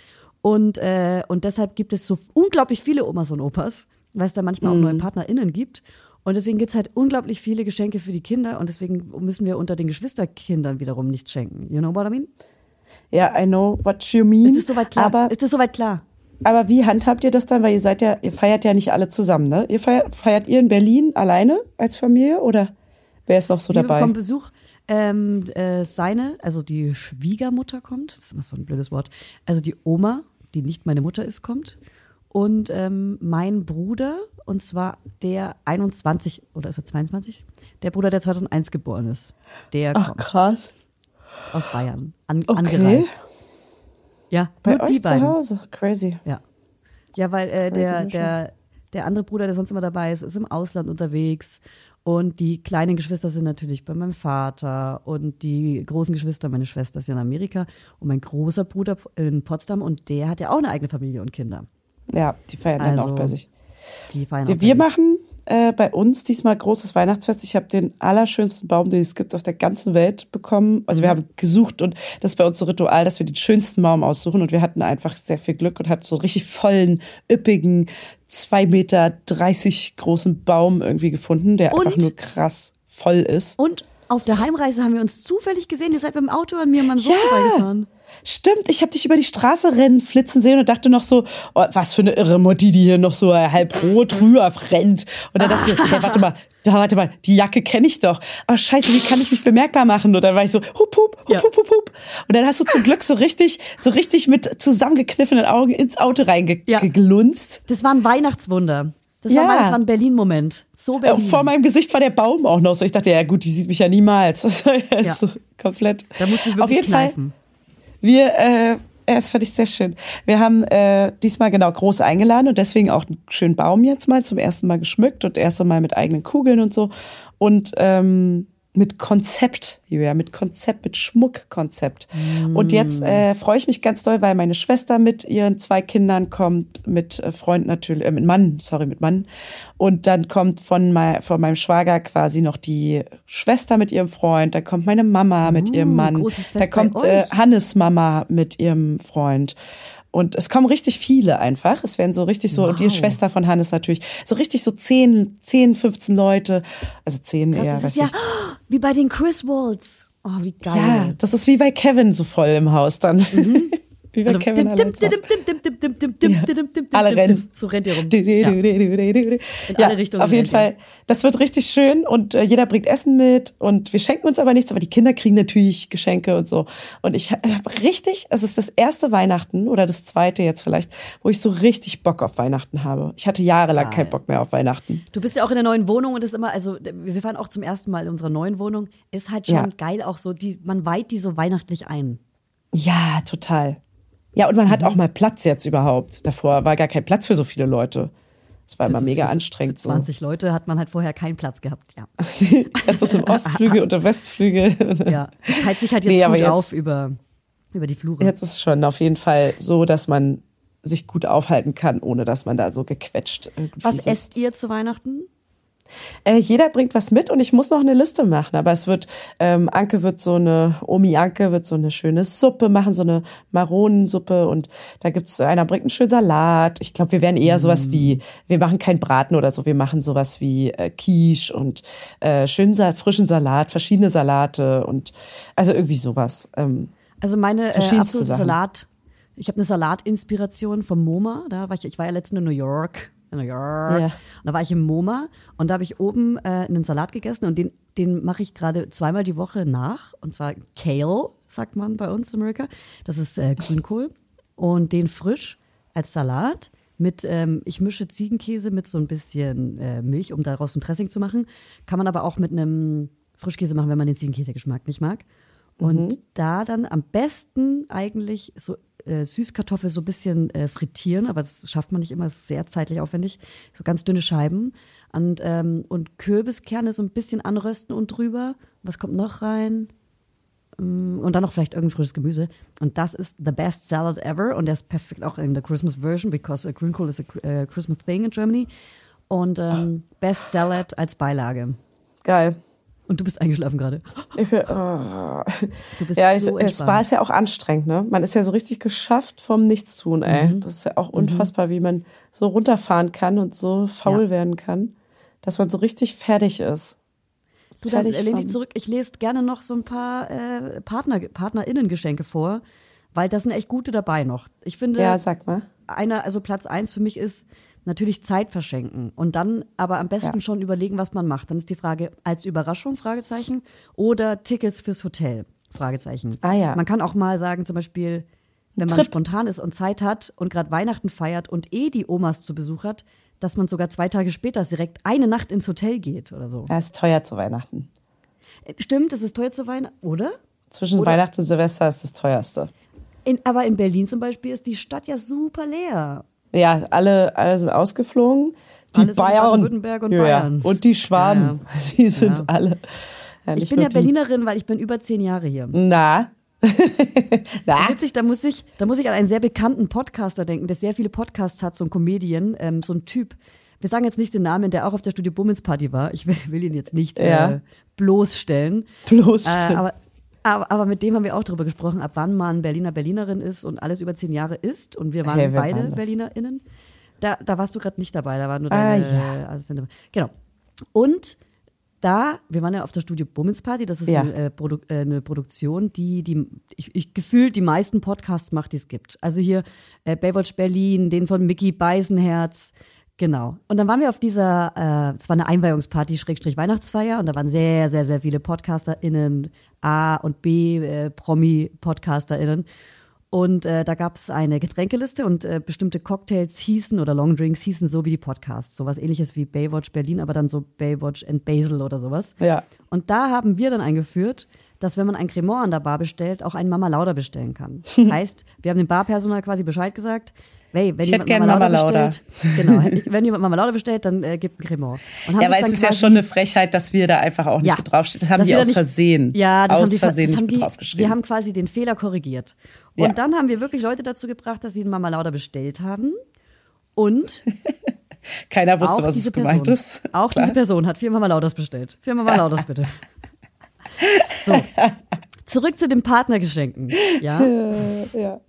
Speaker 1: Und, äh, und deshalb gibt es so unglaublich viele Omas und Opas, weil es da manchmal auch neue PartnerInnen gibt. Und deswegen gibt's halt unglaublich viele Geschenke für die Kinder und deswegen müssen wir unter den Geschwisterkindern wiederum nichts schenken. You know what I mean?
Speaker 2: ja, I know what you mean.
Speaker 1: Ist es soweit klar?
Speaker 2: Aber,
Speaker 1: ist es soweit klar?
Speaker 2: Aber wie handhabt ihr das dann? Weil ihr seid ja, ihr feiert ja nicht alle zusammen, ne? Ihr feiert, feiert ihr in Berlin alleine als Familie oder wer ist noch so
Speaker 1: Wir
Speaker 2: dabei?
Speaker 1: bekommen Besuch. Ähm, äh, seine, also die Schwiegermutter kommt, das ist immer so ein blödes Wort. Also die Oma, die nicht meine Mutter ist, kommt. Und ähm, mein Bruder, und zwar der 21, oder ist er 22? Der Bruder, der 2001 geboren ist. Der
Speaker 2: Ach
Speaker 1: kommt
Speaker 2: krass.
Speaker 1: aus Bayern, an,
Speaker 2: Okay.
Speaker 1: angereist. Ja,
Speaker 2: Bei
Speaker 1: nur die
Speaker 2: euch zu
Speaker 1: beiden.
Speaker 2: Hause. Crazy.
Speaker 1: Ja. Ja, weil äh, der, der, der andere Bruder, der sonst immer dabei ist, ist im Ausland unterwegs. Und die kleinen Geschwister sind natürlich bei meinem Vater. Und die großen Geschwister, meine Schwester ist ja in Amerika. Und mein großer Bruder in Potsdam. Und der hat ja auch eine eigene Familie und Kinder.
Speaker 2: Ja, die feiern dann
Speaker 1: Also,
Speaker 2: auch bei sich.
Speaker 1: Die feiern
Speaker 2: Wir,
Speaker 1: auch
Speaker 2: wir machen äh, bei uns diesmal großes Weihnachtsfest. Ich habe den allerschönsten Baum, den es gibt auf der ganzen Welt bekommen. Also
Speaker 1: Mhm.
Speaker 2: wir haben gesucht und das ist bei uns so Ritual, dass wir den schönsten Baum aussuchen und wir hatten einfach sehr viel Glück und hatten so einen richtig vollen, üppigen, zwei Meter dreißig großen Baum irgendwie gefunden, der
Speaker 1: Und?
Speaker 2: einfach nur krass voll ist.
Speaker 1: Und auf der Heimreise haben wir uns zufällig gesehen. Ihr seid mit dem Auto an mir und meinem Sohn
Speaker 2: Ja.
Speaker 1: vorbeigefahren.
Speaker 2: Stimmt, ich habe dich über die Straße rennen, flitzen sehen und dachte noch so, oh, was für eine irre Mutti, die hier noch so halb rot rüber rennt. Und dann dachte ich, so, hey, warte mal, warte mal, die Jacke kenne ich doch. Oh, scheiße, wie kann ich mich bemerkbar machen? Und dann war ich so, hup, hup, hup,
Speaker 1: Ja.
Speaker 2: hup, hup, hup. Und dann hast du zum Glück so richtig, so richtig mit zusammengekniffenen Augen ins Auto
Speaker 1: Ja.
Speaker 2: reingeglunzt.
Speaker 1: Das war ein Weihnachtswunder. Das
Speaker 2: Ja.
Speaker 1: war, mein- das war ein Berlin-Moment. So
Speaker 2: Äh,
Speaker 1: Berlin.
Speaker 2: Vor meinem Gesicht war der Baum auch noch so. Ich dachte, ja gut, die sieht mich ja niemals. Das war ja
Speaker 1: Ja.
Speaker 2: so komplett.
Speaker 1: da musste ich
Speaker 2: Auf
Speaker 1: wirklich
Speaker 2: jeden Fall. Wir, äh, das fand ich sehr schön. Wir haben äh, diesmal genau groß eingeladen und deswegen auch einen schönen Baum jetzt mal zum ersten Mal geschmückt und erst einmal mit eigenen Kugeln und so. Und ähm, mit Konzept, Julia, mit Konzept, mit Schmuckkonzept. Und jetzt äh, freue ich mich ganz doll, weil meine Schwester mit ihren zwei Kindern kommt, mit äh, Freund natürlich, äh, mit Mann, sorry, mit Mann. Und dann kommt von, mein, von meinem Schwager quasi noch die Schwester mit ihrem Freund, dann kommt meine Mama mit ihrem
Speaker 1: Uh,
Speaker 2: Mann, da kommt äh. Hannes Mama mit ihrem Freund. Und es kommen richtig viele einfach. Es werden so richtig so, und die
Speaker 1: Wow.
Speaker 2: Schwester von Hannes natürlich, so richtig so 10, 10, 15 Leute. Also 10
Speaker 1: Krass,
Speaker 2: eher,
Speaker 1: das ist ja wie bei den Chris Walls. Oh, wie geil.
Speaker 2: Ja, das ist wie bei Kevin so voll im Haus dann. wie bei
Speaker 1: Also,
Speaker 2: Kevin
Speaker 1: dim, dim, dim,
Speaker 2: Alle rennen.
Speaker 1: So rennt ihr rum. Ja. In alle Richtungen
Speaker 2: Auf jeden. Fall, das wird richtig schön und äh, jeder bringt Essen mit und wir schenken uns aber nichts, aber die Kinder kriegen natürlich Geschenke und so. Und ich habe richtig, es ist das erste Weihnachten oder das zweite jetzt vielleicht, wo ich so richtig Bock auf Weihnachten habe. Ich hatte jahrelang keinen Bock mehr auf Weihnachten.
Speaker 1: Du bist ja auch in der neuen Wohnung und das ist immer, also wir fahren auch zum ersten Mal in unserer neuen Wohnung. Ist halt schon
Speaker 2: Ja.
Speaker 1: geil auch so, die, man weiht die so weihnachtlich ein.
Speaker 2: Ja, total. Ja, und man
Speaker 1: Mhm.
Speaker 2: hat auch mal Platz jetzt überhaupt. Davor war gar kein Platz für so viele Leute. Es war immer
Speaker 1: so-
Speaker 2: mega
Speaker 1: für-
Speaker 2: anstrengend.
Speaker 1: Für 20 Leute hat man halt vorher keinen Platz gehabt, ja.
Speaker 2: So. Jetzt ist im Ostflügel und der Westflügel.
Speaker 1: Ja, teilt sich halt jetzt
Speaker 2: Nee,
Speaker 1: gut
Speaker 2: jetzt-
Speaker 1: auf über, über die Flure.
Speaker 2: Jetzt ist schon auf jeden Fall so, dass man sich gut aufhalten kann, ohne dass man da so gequetscht irgendwie
Speaker 1: Was
Speaker 2: sitzt.
Speaker 1: esst ihr zu Weihnachten?
Speaker 2: Äh, jeder bringt was mit und ich muss noch eine Liste machen. Aber es wird, ähm, Anke wird so eine, Omi Anke wird so eine schöne Suppe machen, so eine Maronensuppe und da gibt's, einer bringt einen schönen Salat. Ich glaube, wir werden eher sowas wie, wir machen kein Braten oder so, wir machen sowas wie äh, Quiche und äh, schönen frischen Salat, verschiedene Salate und also irgendwie sowas. Ähm,
Speaker 1: Also meine äh, absolute. Salat. Ich habe eine Salatinspiration vom MoMA. Da war ich, ich war ja letztens in New York. Und da war ich im MoMA und da habe ich oben äh, einen Salat gegessen und den, den mache ich gerade zweimal die Woche nach. Und zwar Kale, sagt man bei uns in Amerika. Das ist äh, Grünkohl. Und den frisch als Salat mit, ähm, ich mische Ziegenkäse mit so ein bisschen äh, Milch, um daraus ein Dressing zu machen. Kann man aber auch mit einem Frischkäse machen, wenn man den Ziegenkäsegeschmack nicht mag. Und
Speaker 2: Mhm.
Speaker 1: da dann am besten eigentlich so äh, Süßkartoffel so ein bisschen äh, frittieren, aber das schafft man nicht immer, ist sehr zeitlich aufwendig. So ganz dünne Scheiben. Und, ähm, und Kürbiskerne so ein bisschen anrösten und drüber. Was kommt noch rein? Mm, Und dann noch vielleicht irgendein frisches Gemüse. Und das ist the best salad ever. Und der ist perfekt auch in der Christmas version, because a greenkohl is a uh, Christmas thing in Germany. Und ähm, best salad als Beilage.
Speaker 2: Geil.
Speaker 1: Und du bist eingeschlafen gerade.
Speaker 2: Ich, will- oh.
Speaker 1: Du bist
Speaker 2: Ja, ich,
Speaker 1: so
Speaker 2: es war
Speaker 1: entspannt.
Speaker 2: ist ja auch anstrengend, ne? Man ist ja so richtig geschafft vom Nichtstun, ey.
Speaker 1: Mhm.
Speaker 2: Das ist ja auch unfassbar, wie man so runterfahren kann und so faul
Speaker 1: Ja.
Speaker 2: werden kann, dass man so richtig fertig ist.
Speaker 1: Du, dann
Speaker 2: Fertig
Speaker 1: äh, lehn dich zurück. Ich lese gerne noch so ein paar äh, Partner, PartnerInnen-Geschenke vor, weil da sind echt gute dabei noch. Ich finde,
Speaker 2: Ja, sag mal.
Speaker 1: einer, also Platz eins für mich ist natürlich Zeit verschenken und dann aber am besten
Speaker 2: Ja.
Speaker 1: schon überlegen, was man macht. Dann ist die Frage als Überraschung Fragezeichen oder Tickets fürs Hotel Fragezeichen.
Speaker 2: Ah ja.
Speaker 1: Man kann auch mal sagen, zum Beispiel, wenn man
Speaker 2: Trip.
Speaker 1: spontan ist und Zeit hat und gerade Weihnachten feiert und eh die Omas zu Besuch hat, dass man sogar zwei Tage später direkt eine Nacht ins Hotel geht oder so.
Speaker 2: Ja, ist teuer zu Weihnachten.
Speaker 1: Stimmt, es ist teuer zu Weihnachten, oder?
Speaker 2: Zwischen
Speaker 1: Oder-
Speaker 2: Weihnachten und Silvester ist das teuerste.
Speaker 1: In, aber in Berlin zum Beispiel ist die Stadt ja super leer.
Speaker 2: Ja, alle, alle sind ausgeflogen. Die
Speaker 1: Alle sind
Speaker 2: Bayern.
Speaker 1: Und
Speaker 2: ja,
Speaker 1: Bayern.
Speaker 2: Und die Schwaben. Die sind
Speaker 1: Ja.
Speaker 2: alle. Ja,
Speaker 1: Ich bin ja Berlinerin, weil ich bin über zehn Jahre hier.
Speaker 2: Na. Na.
Speaker 1: Witzig, da muss ich, da muss ich an einen sehr bekannten Podcaster denken, der sehr viele Podcasts hat, so ein Comedian, ähm, so ein Typ. Wir sagen jetzt nicht den Namen, der auch auf der Studio Bummens Party war. Ich will, will ihn jetzt nicht
Speaker 2: Ja.
Speaker 1: äh, bloßstellen.
Speaker 2: Bloßstellen.
Speaker 1: Äh, aber, aber, aber mit dem haben wir auch darüber gesprochen, ab wann man Berliner Berlinerin ist und alles über zehn Jahre ist. Und wir waren
Speaker 2: Hey,
Speaker 1: beide
Speaker 2: waren?
Speaker 1: BerlinerInnen. Da, da warst du gerade nicht dabei, da war nur
Speaker 2: Ah,
Speaker 1: deine
Speaker 2: ja.
Speaker 1: Assistentin. Genau. Und da, wir waren ja auf der Studio Bummens Party, das ist
Speaker 2: Ja.
Speaker 1: eine, äh, Produ äh, eine Produktion, die, die ich, ich gefühlt die meisten Podcasts macht, die es gibt. Also hier äh, Baywatch Berlin, den von Mickey Beisenherz, genau. Und dann waren wir auf dieser, äh, es war eine Einweihungsparty, Schrägstrich Weihnachtsfeier und da waren sehr, sehr, sehr viele PodcasterInnen, A und B, äh. Und äh, da gab es eine Getränkeliste und äh, bestimmte Cocktails hießen oder Longdrinks hießen so wie die Podcasts. Sowas ähnliches wie Baywatch Berlin, aber dann so Baywatch and Basil oder sowas.
Speaker 2: Ja.
Speaker 1: Und da haben wir dann eingeführt, dass wenn man ein Cremant an der Bar bestellt, auch ein Mama Lauda bestellen kann. heißt, wir haben dem Barpersonal quasi Bescheid gesagt, hey, wenn
Speaker 2: Ich hätte gern
Speaker 1: Mama Lauda bestellt, genau, wenn jemand Mama Lauda bestellt, dann äh, gibt ein Cremant.
Speaker 2: Ja, aber es ist ja schon eine Frechheit, dass wir da einfach auch nicht
Speaker 1: Ja.
Speaker 2: mit draufstehen. Das haben die aus
Speaker 1: nicht-
Speaker 2: Versehen.
Speaker 1: Ja, das
Speaker 2: aus
Speaker 1: haben die,
Speaker 2: Versehen
Speaker 1: das
Speaker 2: nicht
Speaker 1: haben
Speaker 2: mit
Speaker 1: die,
Speaker 2: draufgeschrieben.
Speaker 1: Wir haben quasi den Fehler korrigiert. Und
Speaker 2: Ja.
Speaker 1: dann haben wir wirklich Leute dazu gebracht, dass sie einen Mama Lauda bestellt haben. Und
Speaker 2: Keiner wusste, was es gemeint ist.
Speaker 1: auch diese Person hat vier Mama Laudas bestellt. Vier Mama Laudas bitte. So. Zurück zu den Partnergeschenken. Ja.
Speaker 2: ja.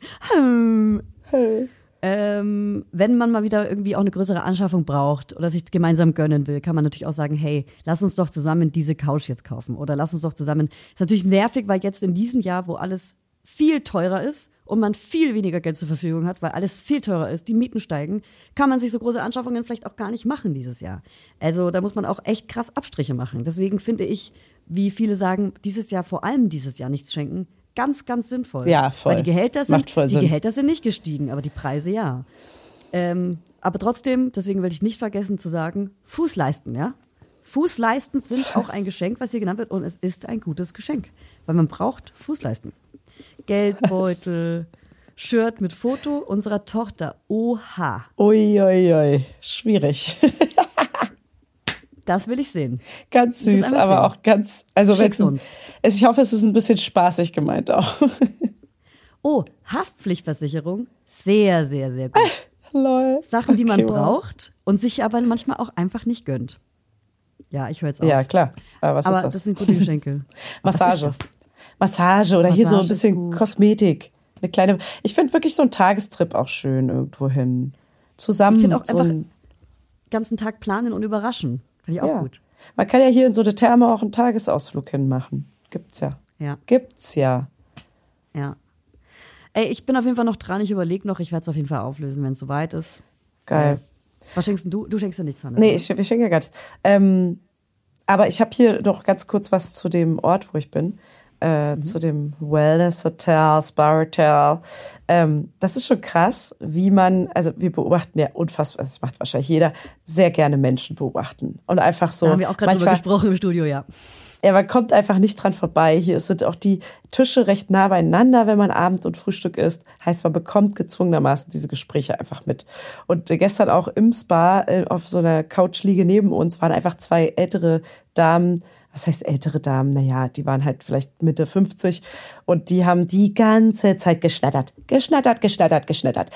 Speaker 1: Ähm, wenn man mal wieder irgendwie auch eine größere Anschaffung braucht oder sich gemeinsam gönnen will, kann man natürlich auch sagen, hey, lass uns doch zusammen diese Couch jetzt kaufen oder lass uns doch zusammen. Ist natürlich nervig, weil jetzt in diesem Jahr, wo alles viel teurer ist und man viel weniger Geld zur Verfügung hat, weil alles viel teurer ist, die Mieten steigen, kann man sich so große Anschaffungen vielleicht auch gar nicht machen dieses Jahr. Also da muss man auch echt krass Abstriche machen. Deswegen finde ich, wie viele sagen, dieses Jahr vor allem dieses Jahr nichts schenken, ganz, ganz sinnvoll.
Speaker 2: Ja, voll.
Speaker 1: Weil die Gehälter sind,
Speaker 2: Macht voll
Speaker 1: die
Speaker 2: Sinn.
Speaker 1: Gehälter sind nicht gestiegen, aber die Preise ja. Ähm, aber trotzdem, deswegen will ich nicht vergessen zu sagen, Fußleisten, ja? Fußleisten sind auch ein Geschenk, was hier genannt wird, und es ist ein gutes Geschenk, weil man braucht Fußleisten. Geldbeutel, Shirt mit Foto unserer Tochter. Oha,
Speaker 2: Uiuiui, ui. schwierig.
Speaker 1: das will ich sehen.
Speaker 2: ganz süß, aber
Speaker 1: sehen.
Speaker 2: auch ganz. Also
Speaker 1: Schick's uns.
Speaker 2: Es, ich hoffe, es ist ein bisschen spaßig gemeint auch.
Speaker 1: Oh, Haftpflichtversicherung, sehr, sehr, sehr gut.
Speaker 2: Lol.
Speaker 1: Sachen, die man
Speaker 2: Okay, wow.
Speaker 1: braucht und sich aber manchmal auch einfach nicht gönnt. Ja, ich höre jetzt auf.
Speaker 2: Ja, klar. Aber was
Speaker 1: aber
Speaker 2: ist das?
Speaker 1: das sind gute Geschenke.
Speaker 2: Massage. Massage oder hier so ein
Speaker 1: Massage
Speaker 2: bisschen. Kosmetik. Eine kleine. Ich finde wirklich so einen Tagestrip auch schön irgendwo hin. Zusammen.
Speaker 1: Ich finde auch
Speaker 2: so
Speaker 1: einfach
Speaker 2: ein,
Speaker 1: ganzen Tag planen und überraschen. Finde ich auch
Speaker 2: ja.
Speaker 1: gut.
Speaker 2: Man kann ja hier in so eine Therme auch einen Tagesausflug hinmachen. Gibt's ja.
Speaker 1: Ja,
Speaker 2: Gibt's ja.
Speaker 1: ja. Ey, ich bin auf jeden Fall noch dran. Ich überlege noch. Ich werde es auf jeden Fall auflösen, wenn es soweit ist.
Speaker 2: Geil.
Speaker 1: Was schenkst du? Du schenkst ja nichts, Hannes.
Speaker 2: Nee,
Speaker 1: ne?
Speaker 2: ich, ich schenke ja gar nichts. Ähm, aber ich habe hier noch ganz kurz was zu dem Ort, wo ich bin. Äh, zu dem Wellness Hotel, Spa Hotel. Ähm, das ist schon krass, wie man, also wir beobachten ja unfassbar, das macht wahrscheinlich jeder, sehr gerne Menschen beobachten. Und einfach so.
Speaker 1: Da haben wir auch gerade drüber gesprochen im Studio, ja.
Speaker 2: ja, man kommt einfach nicht dran vorbei. Hier sind auch die Tische recht nah beieinander, wenn man Abend und Frühstück isst. Heißt, man bekommt gezwungenermaßen diese Gespräche einfach mit. Und äh, gestern auch im Spa äh, auf so einer Couchliege neben uns waren einfach zwei ältere Damen. Was heißt ältere Damen? Naja, die waren halt vielleicht Mitte 50 und die haben die ganze Zeit geschnattert. Geschnattert, geschnattert, geschnattert.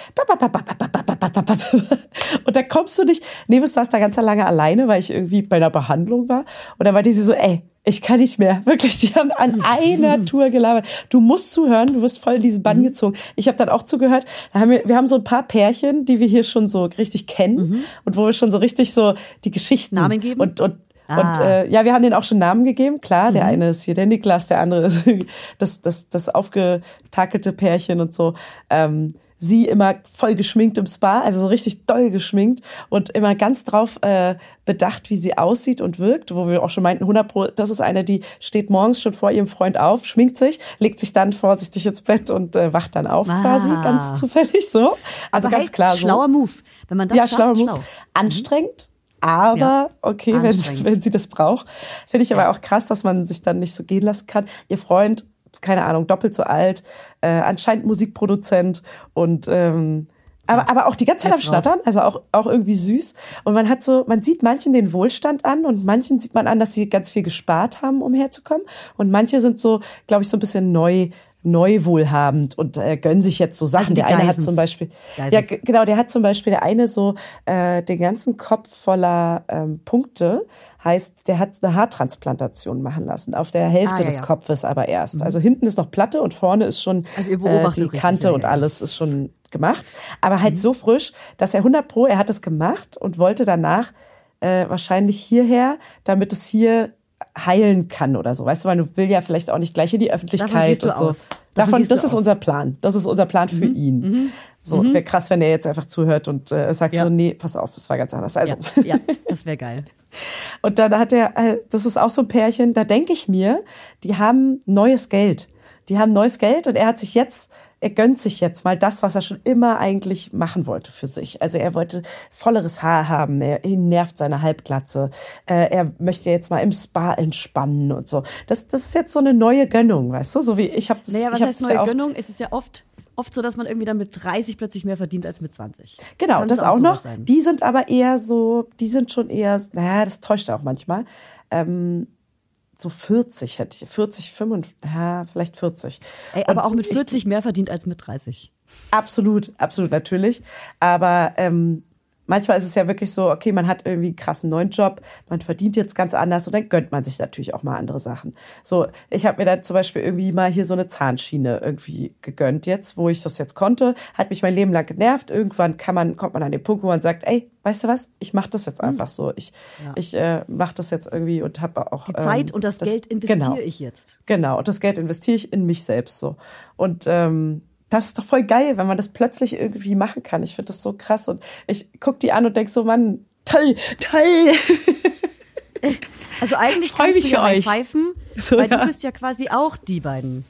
Speaker 2: Und da kommst du nicht. Neves saß da ganz lange alleine, weil ich irgendwie bei einer Behandlung war. Und da war die so, ey, ich kann nicht mehr. Wirklich, die haben an einer Tour gelabert. Du musst zuhören, du wirst voll in diesen Bann gezogen. Ich habe dann auch zugehört. Da haben wir, wir haben so ein paar Pärchen, die wir hier schon so richtig kennen und wo wir schon so richtig so die Geschichten
Speaker 1: Namen geben?
Speaker 2: und und
Speaker 1: Ah.
Speaker 2: und äh, ja, wir haben denen auch schon Namen gegeben, klar. Der eine ist hier der Niklas, der andere ist das, das, das aufgetakelte Pärchen und so. Ähm, sie immer voll geschminkt im Spa, also so richtig doll geschminkt und immer ganz drauf äh, bedacht, wie sie aussieht und wirkt, wo wir auch schon meinten, 100 Pro, das ist eine, die steht morgens schon vor ihrem Freund auf, schminkt sich, legt sich dann vorsichtig ins Bett und äh, wacht dann auf
Speaker 1: Ah.
Speaker 2: quasi, ganz zufällig so. Also
Speaker 1: Aber
Speaker 2: ganz
Speaker 1: hey,
Speaker 2: klar so.
Speaker 1: Schlauer Move. Wenn man das
Speaker 2: Ja,
Speaker 1: schafft,
Speaker 2: schlauer Move.
Speaker 1: schlau. Mhm.
Speaker 2: Anstrengend, aber
Speaker 1: Ja,
Speaker 2: okay, wenn,
Speaker 1: anstrengend.
Speaker 2: wenn sie das braucht. Finde ich aber auch krass, dass man sich dann nicht so gehen lassen kann. Ihr Freund, keine Ahnung, doppelt so alt, äh, anscheinend Musikproduzent und ähm, aber, aber auch die ganze Zeit am. Schnattern, also auch, auch irgendwie süß. Und man hat so, man sieht manchen den Wohlstand an und manchen sieht man an, dass sie ganz viel gespart haben, um herzukommen. Und manche sind so, glaube ich, so ein bisschen neu, neu wohlhabend und äh, gönnen sich jetzt so Sachen.
Speaker 1: die
Speaker 2: der eine hat zum Beispiel,
Speaker 1: Geisens.
Speaker 2: ja, genau, der hat zum Beispiel der eine so äh, den ganzen Kopf voller ähm, Punkte, heißt, der hat eine Haartransplantation machen lassen, auf der Hälfte
Speaker 1: Ah, ja,
Speaker 2: des
Speaker 1: ja. Mhm.
Speaker 2: Kopfes aber erst. Also hinten ist noch Platte und vorne ist schon
Speaker 1: Also
Speaker 2: äh, die Kante
Speaker 1: ja, Mhm.
Speaker 2: und alles ist schon gemacht. Aber halt so frisch, dass er 100 Pro, er hat es gemacht und wollte danach äh, wahrscheinlich hierher, damit es hier heilen kann oder so. Weißt du, weil du will ja vielleicht auch nicht gleich in die Öffentlichkeit und so.
Speaker 1: aus. Davon
Speaker 2: Davon, das ist
Speaker 1: aus. Mhm.
Speaker 2: unser Plan. Das ist unser Plan für ihn. So, wäre krass, wenn er jetzt einfach zuhört und äh, sagt
Speaker 1: Ja.
Speaker 2: so, nee, pass auf, es war ganz anders. Also,
Speaker 1: Ja, ja, das wäre geil.
Speaker 2: und dann hat er, äh, das ist auch so ein Pärchen, da denke ich mir, die haben neues Geld. Die haben neues Geld und er hat sich jetzt, er gönnt sich jetzt mal das, was er schon immer eigentlich machen wollte für sich. Also er wollte volleres Haar haben, er, ihn nervt seine Halbglatze, äh, er möchte jetzt mal im Spa entspannen und so. Das, das ist jetzt so eine neue Gönnung, weißt du? So wie ich habe das.
Speaker 1: Naja, was heißt neue
Speaker 2: ja auch,
Speaker 1: Gönnung? Es ist ja oft, oft so, dass man irgendwie dann mit 30 plötzlich mehr verdient als mit 20.
Speaker 2: Genau,
Speaker 1: Kann
Speaker 2: das
Speaker 1: es
Speaker 2: auch, noch.
Speaker 1: sein.
Speaker 2: Die sind aber eher so, die sind schon eher, naja, das täuscht auch manchmal. Ähm, so 40 hätte ich, 40, 45, ja, vielleicht 40.
Speaker 1: Ey, aber
Speaker 2: Und
Speaker 1: auch mit
Speaker 2: ich-
Speaker 1: 40 mehr verdient als mit 30.
Speaker 2: Absolut, absolut natürlich. Aber ähm, manchmal ist es ja wirklich so, okay, man hat irgendwie einen krassen neuen Job, man verdient jetzt ganz anders und dann gönnt man sich natürlich auch mal andere Sachen. So, ich habe mir dann zum Beispiel irgendwie mal hier so eine Zahnschiene irgendwie gegönnt jetzt, wo ich das jetzt konnte, hat mich mein Leben lang genervt. Irgendwann kann man, kommt man an den Punkt, wo man sagt, ey, weißt du was, ich mache das jetzt einfach so. Ich, ich äh, mache das jetzt irgendwie und habe auch
Speaker 1: Die Zeit
Speaker 2: ähm,
Speaker 1: und das, Geld investiere
Speaker 2: genau.
Speaker 1: ich jetzt.
Speaker 2: Genau, und das Geld investiere ich in mich selbst so. Und ähm, das ist doch voll geil, wenn man das plötzlich irgendwie machen kann. Ich finde das so krass. Und ich guck die an und denk so, Mann, toll, toll.
Speaker 1: Also eigentlich
Speaker 2: freu
Speaker 1: kannst
Speaker 2: mich
Speaker 1: du ja
Speaker 2: für euch.
Speaker 1: pfeifen,
Speaker 2: So,
Speaker 1: weil
Speaker 2: ja.
Speaker 1: du bist ja quasi auch die beiden.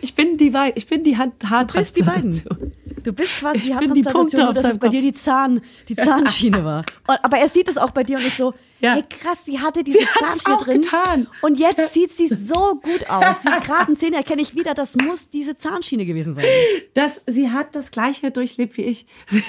Speaker 6: Ich bin die Wei ich bin die Hand
Speaker 1: Du bist die beiden.
Speaker 6: Haartransplantation.
Speaker 1: Du bist quasi
Speaker 6: Ich
Speaker 1: die
Speaker 6: bin die Punkte
Speaker 1: Haartransplantation, nur dass es bei dir die Zahn, die Zahnschiene war. Aber er sieht es auch bei dir und ist so,
Speaker 6: Ja.
Speaker 1: hey krass, sie hatte diese
Speaker 6: auch
Speaker 1: drin.
Speaker 6: getan.
Speaker 1: Und jetzt sieht sie so gut aus. Die geraden Zähne erkenne ich wieder, das muss diese Zahnschiene gewesen sein.
Speaker 6: Das, sie hat das gleiche durchlebt wie ich.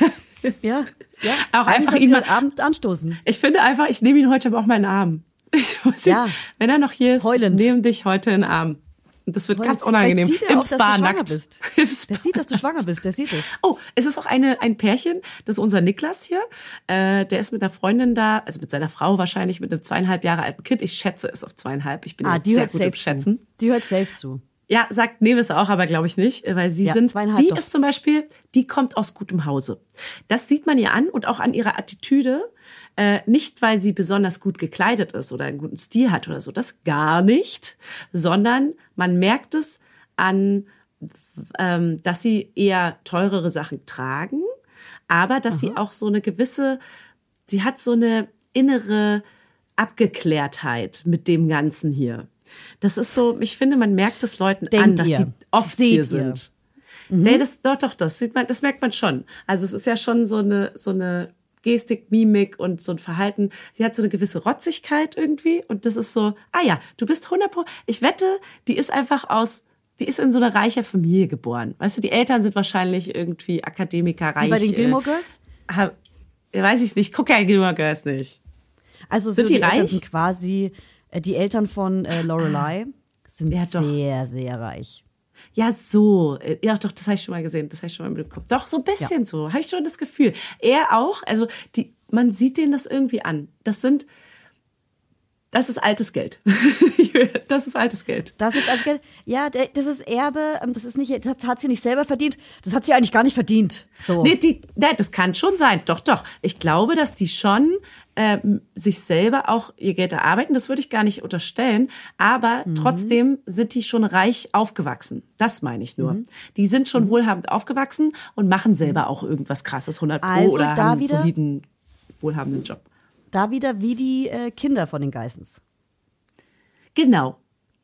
Speaker 1: Ja, ja.
Speaker 6: Auch einfach ihn mal-
Speaker 1: heute Abend anstoßen.
Speaker 6: Ich finde einfach, ich nehme ihn heute aber auch mal in den Arm. Ich muss
Speaker 1: Ja.
Speaker 6: ihn- wenn er noch hier ist,
Speaker 1: Heulend.
Speaker 6: ich nehme dich heute in den Arm. Und das wird
Speaker 1: Heulend.
Speaker 6: ganz unangenehm.
Speaker 1: Vielleicht sieht er
Speaker 6: Im
Speaker 1: auch, dass du
Speaker 6: Spa
Speaker 1: schwanger
Speaker 6: nackt.
Speaker 1: bist.
Speaker 6: Im
Speaker 1: Der
Speaker 6: Spa.
Speaker 1: sieht, dass du schwanger bist, der sieht es.
Speaker 6: Oh, es ist auch eine, ein Pärchen, das ist unser Niklas hier. Äh, der ist mit einer Freundin da, also mit seiner Frau wahrscheinlich, mit einem zweieinhalb Jahre alten Kind. Ich schätze es auf zweieinhalb. Ich bin
Speaker 1: Ah, die
Speaker 6: sehr
Speaker 1: hört
Speaker 6: gut
Speaker 1: safe
Speaker 6: im Schätzen.
Speaker 1: zu. Die hört safe zu.
Speaker 6: Ja, sagt Neves auch, aber glaube ich nicht, weil sie
Speaker 1: Ja,
Speaker 6: sind, die
Speaker 1: doch.
Speaker 6: ist zum Beispiel, die kommt aus gutem Hause. Das sieht man ihr an und auch an ihrer Attitüde. Äh, nicht, weil sie besonders gut gekleidet ist oder einen guten Stil hat oder so, das gar nicht, sondern man merkt es an, ähm, dass sie eher teurere Sachen tragen, aber dass sie auch so eine gewisse, sie hat so eine innere Abgeklärtheit mit dem Ganzen hier.
Speaker 2: Das ist so, ich finde, man merkt es Leuten
Speaker 1: Denkt
Speaker 2: an, dass
Speaker 1: ihr?
Speaker 2: die oft
Speaker 1: Seht
Speaker 2: hier
Speaker 1: ihr?
Speaker 2: sind. Nee, das, doch, doch, das sieht man, das merkt man schon. Also es ist ja schon so eine, so eine Gestik, Mimik und so ein Verhalten. Sie hat so eine gewisse Rotzigkeit irgendwie und das ist so, ah ja, du bist 100 Pro. Ich wette, die ist einfach aus, die ist in so einer reicher Familie geboren. Weißt du, die Eltern sind wahrscheinlich irgendwie Akademiker, reich.
Speaker 1: Wie bei den
Speaker 2: äh,
Speaker 1: Gilmore Girls?
Speaker 2: hab- ja, weiß ich nicht, ich gucke ja Gilmore Girls nicht.
Speaker 1: Also
Speaker 2: Sind
Speaker 1: so
Speaker 2: die
Speaker 1: die, Eltern
Speaker 2: reich?
Speaker 1: sind quasi, äh, die Eltern von äh, Lorelei sind
Speaker 2: Ja,
Speaker 1: sehr, sehr reich.
Speaker 2: Ja, so. Äh, Ja, doch, das habe ich schon mal gesehen. Das habe ich schon mal mitbekommen. Doch, so ein bisschen so. Habe ich schon das Gefühl. Er auch. Also, die, man sieht denen das irgendwie an. Das sind, das ist altes Geld. das ist altes Geld.
Speaker 1: Das ist alles Geld. Ja, das ist Erbe. ähm, Das ist nicht, das hat sie nicht selber verdient. Das hat sie eigentlich gar nicht verdient. So.
Speaker 2: Nee, die, nee, das kann schon sein. Doch, doch. Ich glaube, dass die schon ähm, sich selber auch ihr Geld erarbeiten. Das würde ich gar nicht unterstellen. Aber
Speaker 1: Mhm.
Speaker 2: trotzdem sind die schon reich aufgewachsen. Das meine ich
Speaker 1: Mhm.
Speaker 2: nur. Die sind schon wohlhabend aufgewachsen und machen selber auch irgendwas krasses, 100 Pro
Speaker 1: Also
Speaker 2: oder haben einen soliden, wohlhabenden Job.
Speaker 1: Da wieder wie die äh, Kinder von den Geissens.
Speaker 2: Genau.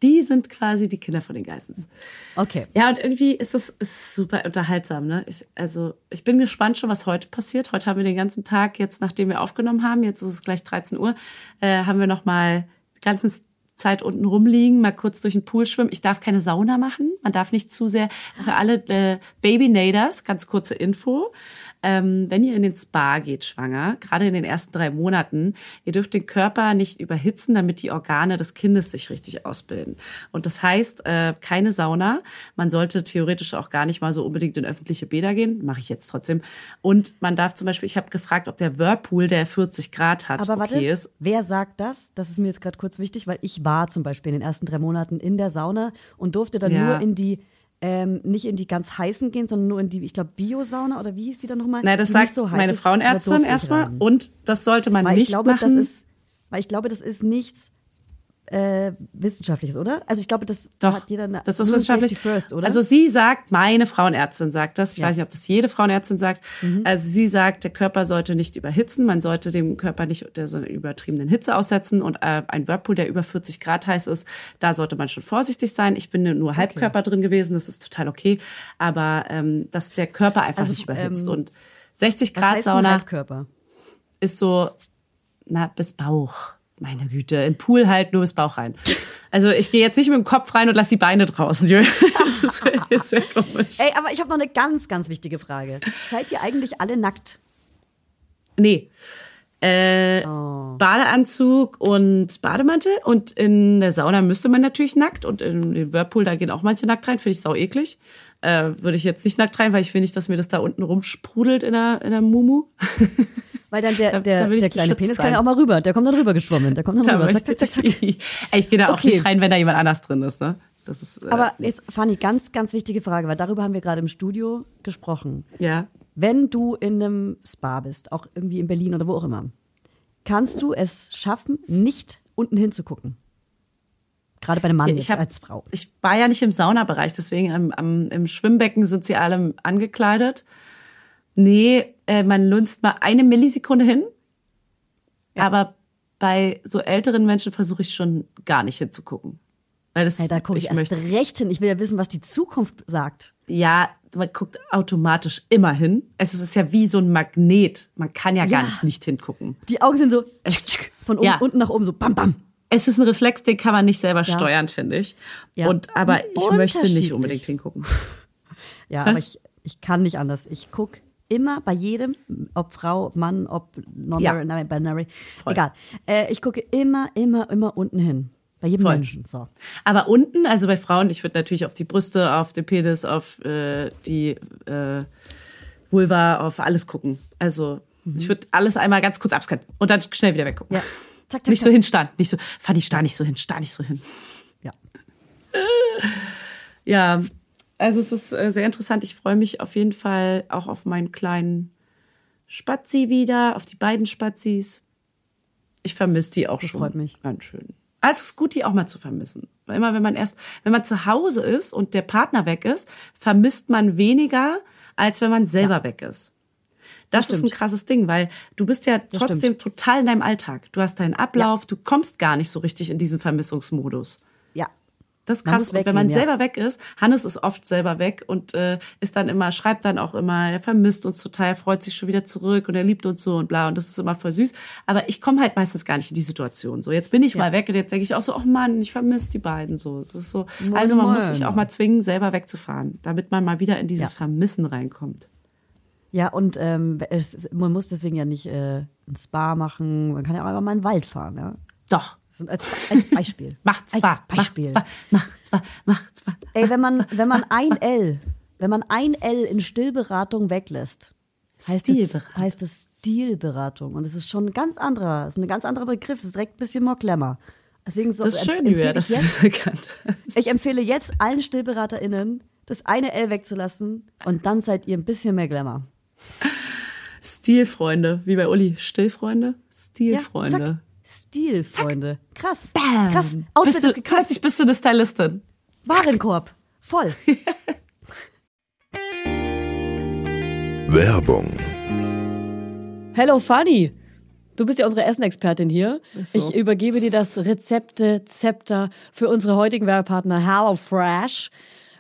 Speaker 2: Die sind quasi die Kinder von den Geissens.
Speaker 1: Okay.
Speaker 2: Ja, und irgendwie ist es ist super unterhaltsam. Ne? Ich, also ich bin gespannt schon, was heute passiert. Heute haben wir den ganzen Tag, jetzt nachdem wir aufgenommen haben, jetzt ist es gleich 13 Uhr, äh, haben wir noch mal die ganze Zeit unten rumliegen, mal kurz durch den Pool schwimmen. Ich darf keine Sauna machen. Man darf nicht zu sehr. Für alle äh, Baby-Naders, ganz kurze Info. Ähm, wenn ihr in den Spa geht, schwanger, gerade in den ersten drei Monaten, ihr dürft den Körper nicht überhitzen, damit die Organe des Kindes sich richtig ausbilden. Und das heißt, äh, keine Sauna. Man sollte theoretisch auch gar nicht mal so unbedingt in öffentliche Bäder gehen. Mache ich jetzt trotzdem. Und man darf zum Beispiel, ich habe gefragt, ob der Whirlpool, der 40 Grad hat,
Speaker 1: Aber warte,
Speaker 2: okay ist.
Speaker 1: wer sagt das? Das ist mir jetzt gerade kurz wichtig, weil ich war zum Beispiel in den ersten drei Monaten in der Sauna und durfte dann
Speaker 2: Ja.
Speaker 1: nur in die, ähm, nicht in die ganz heißen gehen, sondern nur in die, ich glaube, Biosauna oder wie hieß die dann nochmal?
Speaker 2: Nein, das
Speaker 1: Die
Speaker 2: sagt
Speaker 1: so
Speaker 2: meine Frauenärztin erstmal. Und das sollte man
Speaker 1: Weil
Speaker 2: nicht
Speaker 1: ich glaube,
Speaker 2: machen.
Speaker 1: das ist, weil ich glaube, das ist nichts äh, Wissenschaftliches, oder? Also ich glaube, das
Speaker 2: Doch,
Speaker 1: hat jeder eine,
Speaker 2: das ist wissenschaftlich.
Speaker 1: First, oder?
Speaker 2: Also sie sagt, meine Frauenärztin sagt das. Ich
Speaker 1: Ja. Mhm.
Speaker 2: weiß nicht, ob das jede Frauenärztin sagt. Also sie sagt, der Körper sollte nicht überhitzen. Man sollte dem Körper nicht der so einer übertriebenen Hitze aussetzen. Und äh, ein Whirlpool, der über 40 Grad heiß ist, da sollte man schon vorsichtig sein. Ich bin nur Halbkörper drin gewesen. Das ist total okay. Aber ähm, dass der Körper einfach
Speaker 1: Also,
Speaker 2: nicht überhitzt.
Speaker 1: ähm,
Speaker 2: Und 60
Speaker 1: Was
Speaker 2: Grad Sauna ist so, na, bis Bauch. Meine Güte, im Pool halt nur bis Bauch rein. Also ich gehe jetzt nicht mit dem Kopf rein und lass die Beine draußen. Das ist, das ist komisch.
Speaker 1: Ey, aber ich habe noch eine ganz, ganz wichtige Frage. Seid ihr eigentlich alle nackt?
Speaker 2: Nee. Äh, Badeanzug und Bademantel und in der Sauna müsste man natürlich nackt und in den Whirlpool, da gehen auch manche nackt rein, finde ich sau eklig. Äh, Würde ich jetzt nicht nackt rein, weil ich will nicht, dass mir das da unten rumsprudelt in der, in der Mumu.
Speaker 1: Weil dann der,
Speaker 2: Da-
Speaker 1: der,
Speaker 2: da ich
Speaker 1: der kleine Penis
Speaker 2: sein.
Speaker 1: kann ja auch mal rüber. Der kommt dann rüber geschwommen. Der kommt dann
Speaker 2: Da
Speaker 1: rüber. Zack, zack, zack, zack.
Speaker 2: ich- gehe da auch
Speaker 1: Okay.
Speaker 2: nicht rein, wenn da jemand anders drin ist, ne? Das ist, äh,
Speaker 1: Aber jetzt, Fanny, ganz, ganz wichtige Frage, weil darüber haben wir gerade im Studio gesprochen.
Speaker 2: ja.
Speaker 1: Wenn du in einem Spa bist, auch irgendwie in Berlin oder wo auch immer, kannst du es schaffen, nicht unten hinzugucken? Gerade bei einem Mann
Speaker 2: Ich hab-
Speaker 1: als Frau.
Speaker 2: Ich war ja nicht im Saunabereich, deswegen am, im Schwimmbecken sind sie alle angekleidet. Nee, äh, man lunzt mal eine Millisekunde hin. Aber bei so älteren Menschen versuche ich schon gar nicht hinzugucken. Weil das,
Speaker 1: Hey, da gucke ich, erst
Speaker 2: möchte,
Speaker 1: recht hin. Ich will ja wissen, was die Zukunft sagt.
Speaker 2: ja, man guckt automatisch immer hin. Es ist ja wie so ein Magnet. Man kann ja, gar
Speaker 1: Ja.
Speaker 2: nicht nicht hingucken.
Speaker 1: Die Augen sind so tschik, tschik, von oben,
Speaker 2: Ja.
Speaker 1: unten nach oben, so bam, bam.
Speaker 2: Es ist ein Reflex, den kann man nicht selber steuern, finde ich.
Speaker 1: Ja.
Speaker 2: Und aber
Speaker 1: Wie
Speaker 2: ich möchte nicht unbedingt hingucken.
Speaker 1: Ja,
Speaker 2: Krass.
Speaker 1: aber ich, ich kann nicht anders. Ich gucke immer bei jedem, ob Frau, ob Mann, ob non-binary,
Speaker 2: Voll.
Speaker 1: egal. Äh, ich gucke immer, immer, immer unten hin. Bei jedem
Speaker 2: Voll.
Speaker 1: Menschen. So.
Speaker 2: Aber unten, also bei Frauen, ich würde natürlich auf die Brüste, auf den Penis, auf äh, die äh, Vulva, auf alles gucken. Also ich würde alles einmal ganz kurz abscannen und dann schnell wieder weggucken.
Speaker 1: Ja. Zack, zack,
Speaker 2: Nicht so
Speaker 1: zack.
Speaker 2: hinstarren, nicht so, Fanny, starr nicht so hin, starr nicht so hin.
Speaker 1: Ja.
Speaker 2: Ja, also es ist äh, sehr interessant. Ich freue mich auf jeden Fall auch auf meinen kleinen Spazi wieder, auf die beiden Spazis. Ich vermisse die auch
Speaker 1: Das
Speaker 2: schon.
Speaker 1: freut mich.
Speaker 2: Ganz schön. Also es ist gut, die auch mal zu vermissen. Weil immer, wenn man erst, wenn man zu Hause ist und der Partner weg ist, vermisst man weniger, als wenn man selber weg ist. Das, ist ein krasses Ding, weil du bist ja trotzdem total in deinem Alltag. Du hast deinen Ablauf, du kommst gar nicht so richtig in diesen Vermissungsmodus.
Speaker 1: Ja.
Speaker 2: Das ist
Speaker 1: Man
Speaker 2: krass. Und wenn man
Speaker 1: ja.
Speaker 2: selber weg ist, Hannes ist oft selber weg und äh, ist dann immer, schreibt dann auch immer, er vermisst uns total, er freut sich schon wieder zurück und er liebt uns so und bla. Und das ist immer voll süß. Aber ich komme halt meistens gar nicht in die Situation. So, jetzt bin ich mal weg und jetzt denke ich auch so, oh Mann, ich vermisse die beiden so. Das ist so. Also man muss sich auch mal zwingen, selber wegzufahren, damit man mal wieder in dieses
Speaker 1: Ja.
Speaker 2: Vermissen reinkommt.
Speaker 1: Ja, und ähm, es, man muss deswegen ja nicht äh, ein Spa machen. Man kann ja auch einfach mal in den Wald fahren. Ja?
Speaker 2: Doch.
Speaker 1: Sind als, als Beispiel.
Speaker 2: Macht zwar,
Speaker 1: Als Beispiel.
Speaker 2: macht zwar, macht zwar, macht zwar.
Speaker 1: Ey, wenn man, wenn man ein L, wenn man ein L in Stillberatung weglässt, heißt es,
Speaker 2: Stilberatung.
Speaker 1: heißt es Stilberatung. Und es ist schon ein ganz anderer, es ist ein ganz anderer Begriff. Es ist direkt ein bisschen more Glamour. Deswegen so
Speaker 2: Das ist schön,
Speaker 1: empfehle
Speaker 2: Julia,
Speaker 1: ich
Speaker 2: dass du
Speaker 1: jetzt,
Speaker 2: das erkannt hast.
Speaker 1: Ich empfehle jetzt allen StillberaterInnen, das eine L wegzulassen und dann seid ihr ein bisschen mehr Glamour.
Speaker 2: Stilfreunde, wie bei Uli. Stillfreunde?
Speaker 1: Ja,
Speaker 2: Stilfreunde.
Speaker 1: zack. Stil, Freunde. Krass.
Speaker 2: Bam.
Speaker 1: Krass. Outfit
Speaker 2: bist du,
Speaker 1: ist gekauft.
Speaker 2: plötzlich bist du eine Stylistin.
Speaker 1: Warenkorb. Voll.
Speaker 4: Werbung.
Speaker 1: Hello Fanny. Du bist ja unsere Essenexpertin hier.
Speaker 2: so.
Speaker 1: Ich übergebe dir das Rezepte-Zepter für unsere heutigen Werbepartner HelloFresh.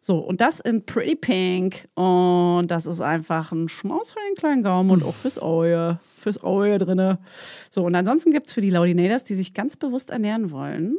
Speaker 3: So, und das in Pretty Pink. Und das ist einfach ein Schmaus für den kleinen Gaumen und auch fürs Auge. Fürs Auge drinne. So, und ansonsten gibt es für die Laudinators, die sich ganz bewusst ernähren wollen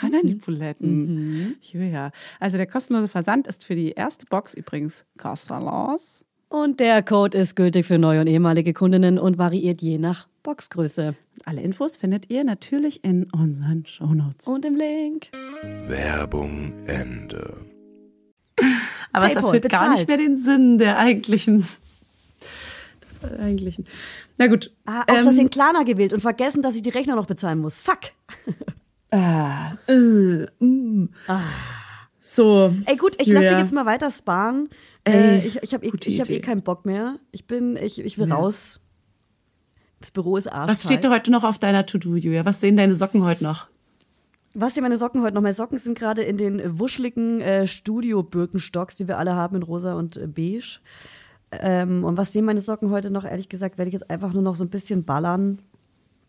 Speaker 3: Ran an die Buletten. Ja. Also der kostenlose Versand ist für die erste Box übrigens kostenlos.
Speaker 1: Und der Code ist gültig für neue und ehemalige Kundinnen und variiert je nach Boxgröße.
Speaker 3: Alle Infos findet ihr natürlich in unseren Shownotes.
Speaker 1: Und im Link.
Speaker 4: Werbung Ende.
Speaker 2: Aber es erfüllt gar nicht
Speaker 1: bezahlt.
Speaker 2: mehr den Sinn der eigentlichen. Des eigentlichen. Na gut.
Speaker 1: Ah, aus
Speaker 2: ähm,
Speaker 1: Versehen Klarna gewählt und vergessen, dass ich die Rechnung noch bezahlen muss. Fuck.
Speaker 2: so.
Speaker 1: Ey, gut, ich lass dich jetzt mal weiter sparen.
Speaker 2: Ey,
Speaker 1: Äh, ich ich habe eh, ich hab eh
Speaker 2: Idee.
Speaker 1: keinen Bock mehr. Ich bin, ich, ich will raus. Das Büro ist arschkalt.
Speaker 2: Was steht da heute noch auf deiner To-Do, Julia? Was sehen deine Socken heute noch?
Speaker 1: Was sehen meine Socken heute noch? Meine Socken sind gerade in den wuscheligen äh, Studio-Birkenstocks, die wir alle haben in rosa und äh, beige. Ähm, und was sehen meine Socken heute noch? Ehrlich gesagt, werde ich jetzt einfach nur noch so ein bisschen ballern,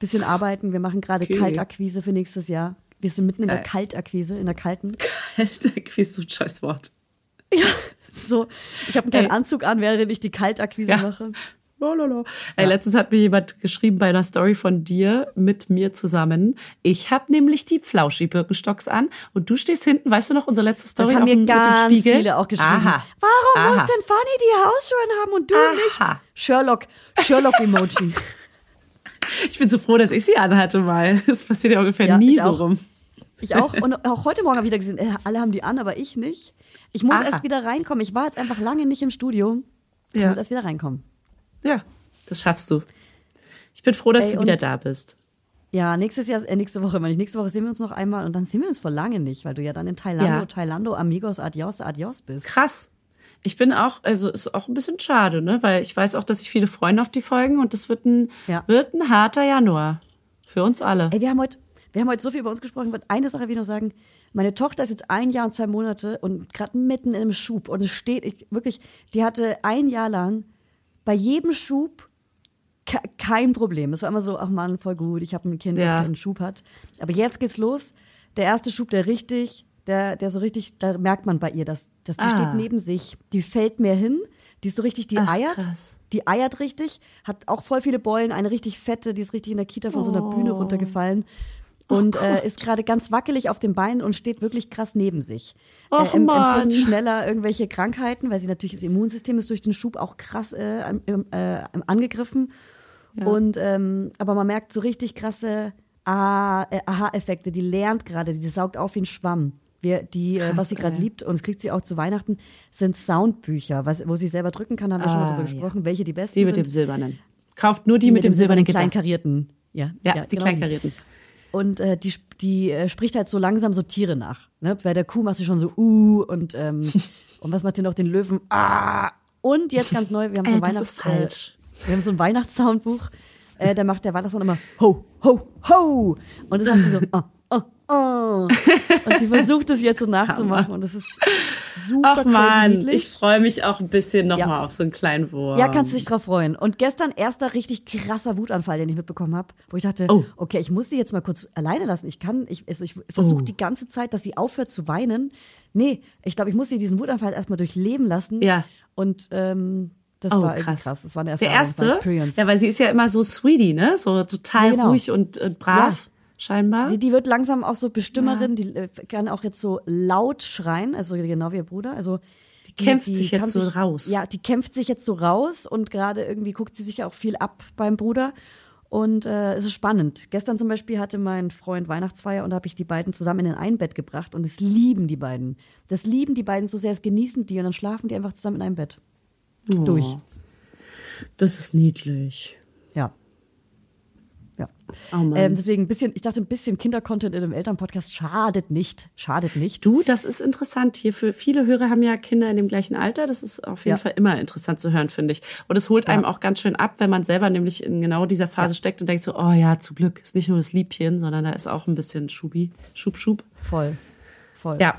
Speaker 1: bisschen arbeiten. Wir machen gerade
Speaker 2: Okay.
Speaker 1: Kaltakquise für nächstes Jahr. Wir sind mitten in der
Speaker 2: Geil.
Speaker 1: Kaltakquise, in der kalten.
Speaker 2: Alter, Quiz, so ein Scheißwort.
Speaker 1: So, ich habe einen
Speaker 2: Ey.
Speaker 1: Anzug an, während ich die Kaltakquise
Speaker 2: Ja.
Speaker 1: mache.
Speaker 2: Lalala. Ey, letztens hat mir jemand geschrieben bei einer Story von dir mit mir zusammen. Ich habe nämlich die Flauschi-Birkenstocks an und du stehst hinten, weißt du noch, unsere letzte Story
Speaker 1: Das haben mir
Speaker 2: dem, mit dem
Speaker 1: ganz
Speaker 2: Spiegel?
Speaker 1: viele auch geschrieben.
Speaker 2: Aha.
Speaker 1: Warum
Speaker 2: Aha.
Speaker 1: muss denn Fanny die Hausschuhe haben und du
Speaker 2: Aha.
Speaker 1: nicht? Sherlock, Sherlock-Emoji.
Speaker 2: Ich bin so froh, dass ich sie anhatte mal. Das passiert ja ungefähr
Speaker 1: Ja,
Speaker 2: nie so
Speaker 1: auch.
Speaker 2: rum.
Speaker 1: Ich auch. Und auch heute Morgen habe ich wieder gesehen, äh, alle haben die an, aber ich nicht. Ich muss
Speaker 2: Aha.
Speaker 1: erst wieder reinkommen. Ich war jetzt einfach lange nicht im Studio. Ich
Speaker 2: Ja.
Speaker 1: muss erst wieder reinkommen.
Speaker 2: Ja, das schaffst du. Ich bin froh, dass
Speaker 1: Ey,
Speaker 2: du wieder da bist.
Speaker 1: Ja, nächstes Jahr, äh, nächste Woche, meine ich. Nächste Woche sehen wir uns noch einmal und dann sehen wir uns vor lange nicht, weil du ja dann in Thailand,
Speaker 2: Ja.
Speaker 1: Thailand, Amigos, Adios, Adios bist.
Speaker 2: Krass. Ich bin auch, also ist auch ein bisschen schade, ne? Weil ich weiß auch, dass ich viele Freunde auf die folgen und das wird ein,
Speaker 1: Ja.
Speaker 2: wird ein harter Januar. Für uns alle.
Speaker 1: Ey, wir haben heute, wir haben heute so viel über uns gesprochen. Ich wollte eine Sache will ich noch sagen. Meine Tochter ist jetzt ein Jahr und zwei Monate und gerade mitten in einem Schub. Und es steht, ich, wirklich, die hatte ein Jahr lang bei jedem Schub ke- kein Problem. Es war immer so, ach Mann, voll gut, ich habe ein Kind, das
Speaker 2: Ja.
Speaker 1: keinen Schub hat. Aber jetzt geht's los. Der erste Schub, der richtig, der, der so richtig, da merkt man bei ihr, dass, dass die
Speaker 2: Ah.
Speaker 1: steht neben sich, die fällt mehr hin, die ist so richtig, die
Speaker 2: Ach,
Speaker 1: eiert,
Speaker 2: krass.
Speaker 1: die eiert richtig, hat auch voll viele Beulen, eine richtig fette, die ist richtig in der Kita von so einer Bühne
Speaker 2: Oh.
Speaker 1: runtergefallen. Und äh, ist gerade ganz wackelig auf den Beinen und steht wirklich krass neben sich.
Speaker 2: Och,
Speaker 1: äh, em- empfängt schneller irgendwelche Krankheiten, weil sie natürlich das Immunsystem ist durch den Schub auch krass äh, äh, angegriffen. Und ähm, aber man merkt so richtig krasse äh, Aha-Effekte. Die lernt gerade, die saugt auf wie ein Schwamm. Wir, die, äh,
Speaker 2: Krass,
Speaker 1: was sie gerade liebt, und das kriegt sie auch zu Weihnachten, sind Soundbücher, was, wo sie selber drücken kann, haben wir schon mal
Speaker 2: Ah,
Speaker 1: drüber
Speaker 2: ja.
Speaker 1: gesprochen, welche die besten
Speaker 2: Die mit
Speaker 1: sind.
Speaker 2: dem Silbernen. Kauft nur die, mit dem silbernen Gitter.
Speaker 1: kleinkarierten. Ja,
Speaker 2: Ja,
Speaker 1: ja,
Speaker 2: die
Speaker 1: genau
Speaker 2: kleinkarierten.
Speaker 1: und äh, die, die äh, spricht halt so langsam so Tiere nach. Ne? Bei der Kuh macht sie schon so uh und ähm, und was macht sie noch den Löwen? Ah! Und jetzt ganz neu, wir haben so ein
Speaker 2: das
Speaker 1: Weihnachts
Speaker 2: ist falsch.
Speaker 1: Äh, wir haben so ein Weihnachtssoundbuch. Äh, da macht der Weihnachtsmann immer ho ho ho und das macht sie so oh, oh, oh. und die versucht es jetzt so nachzumachen und das ist super
Speaker 2: Ach man, ich freue mich auch ein bisschen nochmal
Speaker 1: Ja.
Speaker 2: auf so einen kleinen Wurm.
Speaker 1: Ja, kannst du dich drauf freuen. Und gestern erster richtig krasser Wutanfall, den ich mitbekommen habe, wo ich dachte,
Speaker 2: Oh.
Speaker 1: okay, ich muss sie jetzt mal kurz alleine lassen. Ich kann, ich, also ich versuche
Speaker 2: Oh.
Speaker 1: die ganze Zeit, dass sie aufhört zu weinen. Nee, ich glaube, ich muss sie diesen Wutanfall erstmal durchleben lassen.
Speaker 2: Ja.
Speaker 1: Und ähm, das
Speaker 2: Oh,
Speaker 1: war
Speaker 2: krass.
Speaker 1: krass. Das war eine
Speaker 2: Der
Speaker 1: Erfahrung. war
Speaker 2: erste? Ja, weil sie ist ja immer so sweetie, ne? So total
Speaker 1: Ja, genau.
Speaker 2: ruhig und äh, brav, scheinbar.
Speaker 1: Die, die wird langsam auch so Bestimmerin, die äh, kann auch jetzt so laut schreien, also genau wie ihr Bruder. Also die,
Speaker 2: kämpft sich jetzt so raus.
Speaker 1: Ja, die kämpft sich jetzt so raus und gerade irgendwie guckt sie sich ja auch viel ab beim Bruder. Und äh, es ist spannend. Gestern zum Beispiel hatte mein Freund Weihnachtsfeier und da habe ich die beiden zusammen in ein Bett gebracht und es lieben die beiden. Das lieben die beiden so sehr, es genießen die und dann schlafen die einfach zusammen in einem Bett. Durch.
Speaker 2: Oh. Das ist niedlich.
Speaker 1: Ja. Ja.
Speaker 2: Oh
Speaker 1: ähm, deswegen ein bisschen, ich dachte, ein bisschen Kindercontent in einem Elternpodcast schadet nicht. Schadet nicht.
Speaker 2: Du, das ist interessant hier. Für viele Hörer haben ja Kinder in dem gleichen Alter. Das ist auf jeden
Speaker 1: Ja.
Speaker 2: Fall immer interessant zu hören, finde ich. Und es holt einem auch ganz schön ab, wenn man selber nämlich in genau dieser Phase steckt und denkt so, oh ja, zum Glück ist nicht nur das Liebchen, sondern da ist auch ein bisschen Schubi, Schub, Schub.
Speaker 1: Voll. Voll.
Speaker 2: Ja,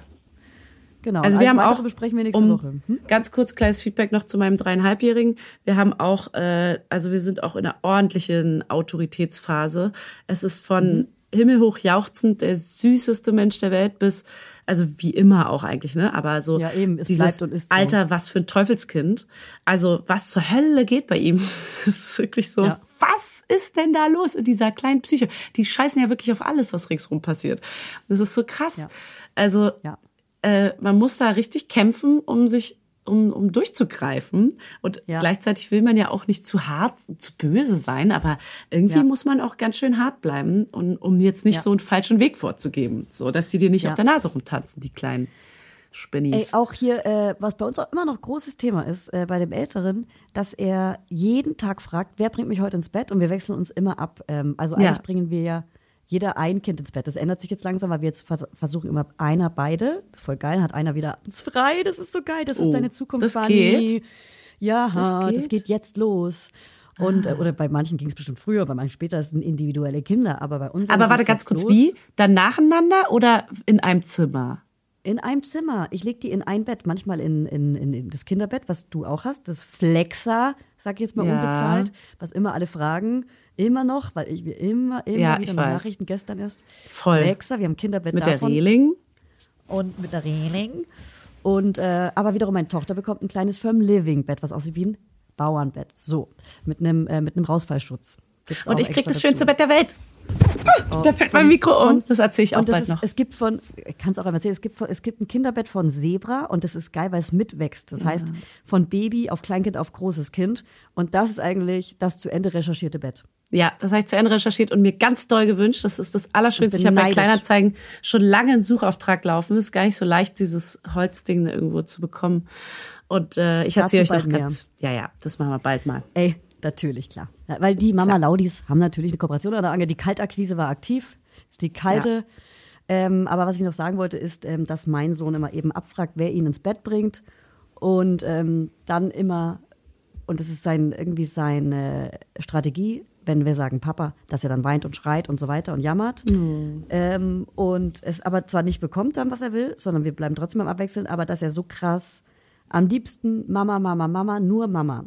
Speaker 1: Genau.
Speaker 2: Also wir
Speaker 1: alles
Speaker 2: haben auch
Speaker 1: besprechen wir nächste
Speaker 2: um,
Speaker 1: Woche. Hm?
Speaker 2: Ganz kurz kleines Feedback noch zu meinem dreieinhalbjährigen. Wir haben auch, äh, also wir sind auch in einer ordentlichen Autoritätsphase. Es ist von
Speaker 1: Mhm.
Speaker 2: himmelhoch jauchzend der süßeste Mensch der Welt bis, also wie immer auch eigentlich, ne? Aber so
Speaker 1: Ja, eben, es
Speaker 2: dieses
Speaker 1: und ist so.
Speaker 2: Alter, was für ein Teufelskind. Also was zur Hölle geht bei ihm? Das ist wirklich so.
Speaker 1: Ja.
Speaker 2: Was ist denn da los in dieser kleinen Psyche? Die scheißen ja wirklich auf alles, was ringsrum passiert. Das ist so krass.
Speaker 1: Ja.
Speaker 2: Also
Speaker 1: Ja.
Speaker 2: Äh, man muss da richtig kämpfen, um sich, um, um durchzugreifen. Und
Speaker 1: Ja.
Speaker 2: gleichzeitig will man ja auch nicht zu hart, zu böse sein, aber irgendwie
Speaker 1: Ja.
Speaker 2: muss man auch ganz schön hart bleiben, und, um jetzt nicht
Speaker 1: Ja.
Speaker 2: so einen falschen Weg vorzugeben, so dass sie dir nicht auf der Nase rumtanzen, die kleinen Spinnis.
Speaker 1: Ey, auch hier, äh, was bei uns auch immer noch großes Thema ist, äh, bei dem Älteren, dass er jeden Tag fragt, wer bringt mich heute ins Bett? Und wir wechseln uns immer ab. Ähm, also eigentlich bringen wir ja jeder ein Kind ins Bett. Das ändert sich jetzt langsam, weil wir jetzt vers versuchen immer einer beide. Das ist voll geil, hat einer wieder abends frei. Das ist so geil. Das ist
Speaker 2: Oh,
Speaker 1: deine Zukunft,
Speaker 2: das
Speaker 1: Fanny.
Speaker 2: geht?
Speaker 1: Ja,
Speaker 2: Das
Speaker 1: das
Speaker 2: geht?
Speaker 1: geht, jetzt los. Und, äh, oder bei manchen ging es bestimmt früher, bei manchen später, das sind individuelle Kinder, aber bei uns.
Speaker 2: aber warte ganz kurz,
Speaker 1: los.
Speaker 2: wie? Dann nacheinander oder in einem Zimmer?
Speaker 1: In einem Zimmer. Ich leg die in ein Bett, manchmal in, in, in, in das Kinderbett, was du auch hast, das Flexa, sag ich jetzt mal
Speaker 2: Ja.
Speaker 1: unbezahlt, was immer alle fragen, immer noch, weil ich wir immer, immer
Speaker 2: Ja,
Speaker 1: wieder. Nachrichten gestern erst.
Speaker 2: Voll.
Speaker 1: Flexa, wir haben Kinderbett
Speaker 2: Mit der
Speaker 1: davon
Speaker 2: Reling?
Speaker 1: und mit der Reling. Und äh, aber wiederum meine Tochter bekommt ein kleines Firm Living Bett, was aussieht wie ein Bauernbett. So, mit einem äh, mit einem Rausfallschutz. Gibt's
Speaker 2: Und ich krieg das
Speaker 1: dazu.
Speaker 2: schönste Bett der Welt.
Speaker 1: Oh,
Speaker 2: Da fällt
Speaker 1: von-
Speaker 2: mein Mikro um. Das erzähle ich auch
Speaker 1: und das
Speaker 2: bald
Speaker 1: ist,
Speaker 2: noch.
Speaker 1: Es gibt von, ich kann es auch einmal erzählen, es gibt, von, es gibt ein Kinderbett von Zebra und das ist geil, weil es mitwächst. Das heißt, von Baby auf Kleinkind auf großes Kind. Und das ist eigentlich das zu Ende recherchierte Bett.
Speaker 2: Ja, das habe ich zu Ende recherchiert und mir ganz doll gewünscht. Das ist das Allerschönste.
Speaker 1: Ich
Speaker 2: Ich, habe bei
Speaker 1: neidisch.
Speaker 2: Kleinanzeigen schon lange einen Suchauftrag laufen. Es ist gar nicht so leicht, dieses Holzding irgendwo zu bekommen. Und äh, ich erzähle euch noch
Speaker 1: mehr.
Speaker 2: ganz. Ja, ja, das machen wir bald mal.
Speaker 1: Ey, natürlich, klar. Ja, weil die Mama Laudis haben natürlich eine Kooperation oder Ange. Die Kaltakquise war aktiv. Ist die kalte. Ähm, aber was ich noch sagen wollte, ist, ähm, dass mein Sohn immer eben abfragt, wer ihn ins Bett bringt. Und ähm, dann immer, und das ist sein, irgendwie seine Strategie, wenn wir sagen Papa, dass er dann weint und schreit und so weiter und jammert. Ähm, und es aber zwar nicht bekommt dann, was er will, sondern wir bleiben trotzdem am Abwechseln, aber dass er so krass am liebsten Mama, Mama, Mama, nur Mama.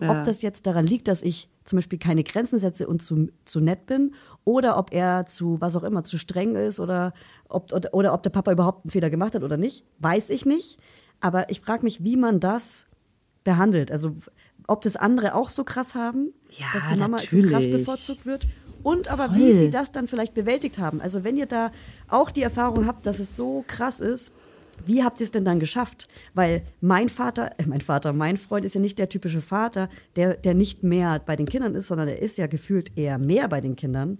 Speaker 2: Ja.
Speaker 1: Ob das jetzt daran liegt, dass ich zum Beispiel keine Grenzen setze und zu, zu nett bin, oder ob er zu was auch immer zu streng ist oder ob, oder, oder ob der Papa überhaupt einen Fehler gemacht hat oder nicht, weiß ich nicht. Aber ich frage mich, wie man das behandelt. Also ob das andere auch so krass haben,
Speaker 2: Ja,
Speaker 1: dass die Mama so krass bevorzugt wird. Und aber wie sie das dann vielleicht bewältigt haben. Also wenn ihr da auch die Erfahrung habt, dass es so krass ist, wie habt ihr es denn dann geschafft? Weil mein Vater, äh, mein Vater, mein Freund ist ja nicht der typische Vater, der, der nicht mehr bei den Kindern ist, sondern er ist ja gefühlt eher mehr bei den Kindern.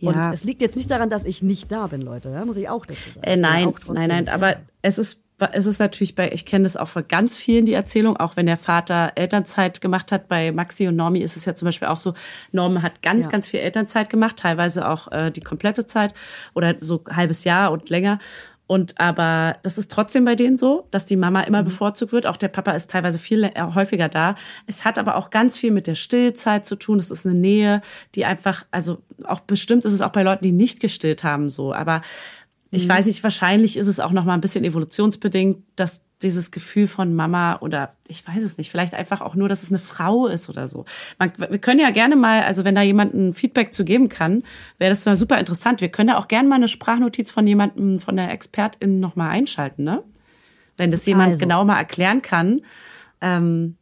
Speaker 1: Und
Speaker 2: Ja.
Speaker 1: es liegt jetzt nicht daran, dass ich nicht da bin, Leute. Ja, muss ich auch dazu sagen.
Speaker 2: Äh, nein, nein, nein, aber es ist, es ist natürlich bei, ich kenne das auch von ganz vielen, die Erzählung, auch wenn der Vater Elternzeit gemacht hat, bei Maxi und Normi ist es ja zum Beispiel auch so, Norm hat ganz,
Speaker 1: Ja.
Speaker 2: ganz viel Elternzeit gemacht, teilweise auch äh, die komplette Zeit oder so ein halbes Jahr und länger. Und aber das ist trotzdem bei denen so, dass die Mama
Speaker 1: Mhm.
Speaker 2: immer bevorzugt wird. Auch der Papa ist teilweise viel äh, häufiger da. Es hat aber auch ganz viel mit der Stillzeit zu tun. Es ist eine Nähe, die einfach, also auch bestimmt ist es auch bei Leuten, die nicht gestillt haben, so. Aber ich weiß nicht, wahrscheinlich ist es auch noch mal ein bisschen evolutionsbedingt, dass dieses Gefühl von Mama oder ich weiß es nicht, vielleicht einfach auch nur, dass es eine Frau ist oder so. Man, wir können ja gerne mal, also wenn da jemand ein Feedback zu geben kann, wäre das super interessant. Wir können ja auch gerne mal eine Sprachnotiz von jemandem, von der Expertin noch mal einschalten, ne? Wenn das jemand
Speaker 1: Also.
Speaker 2: genau mal erklären kann. Ähm,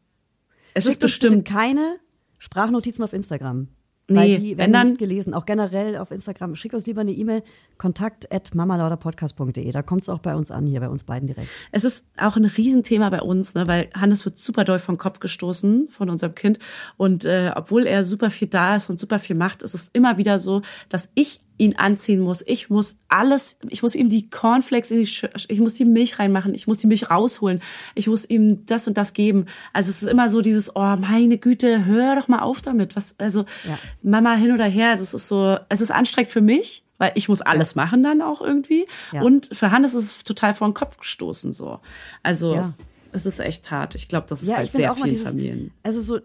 Speaker 2: es ist bestimmt
Speaker 1: keine Sprachnotizen auf Instagram.
Speaker 2: Nee,
Speaker 1: weil die
Speaker 2: wenn
Speaker 1: werden
Speaker 2: dann-
Speaker 1: nicht gelesen, auch generell auf Instagram. Schick uns lieber eine E-Mail, kontakt at mamalauderpodcast.de. Da kommt es auch bei uns an, hier bei uns beiden direkt.
Speaker 2: Es ist auch ein Riesenthema bei uns, ne, weil Hannes wird super doll vom Kopf gestoßen von unserem Kind. Und äh, obwohl er super viel da ist und super viel macht, ist es immer wieder so, dass ich ihn anziehen muss. Ich muss alles, ich muss ihm die Cornflakes in die, Sch ich muss die Milch reinmachen, ich muss die Milch rausholen, ich muss ihm das und das geben. Also es ist immer so dieses, oh meine Güte, hör doch mal auf damit. Was, also
Speaker 1: Ja.
Speaker 2: Mama hin oder her, das ist so, es ist anstrengend für mich, weil ich muss alles machen dann auch irgendwie.
Speaker 1: Ja.
Speaker 2: Und für Hannes ist es total vor den Kopf gestoßen so. Also
Speaker 1: Ja.
Speaker 2: es ist echt hart. Ich glaube, das ist
Speaker 1: Ja,
Speaker 2: bei sehr vielen
Speaker 1: dieses,
Speaker 2: Familien.
Speaker 1: also so äh,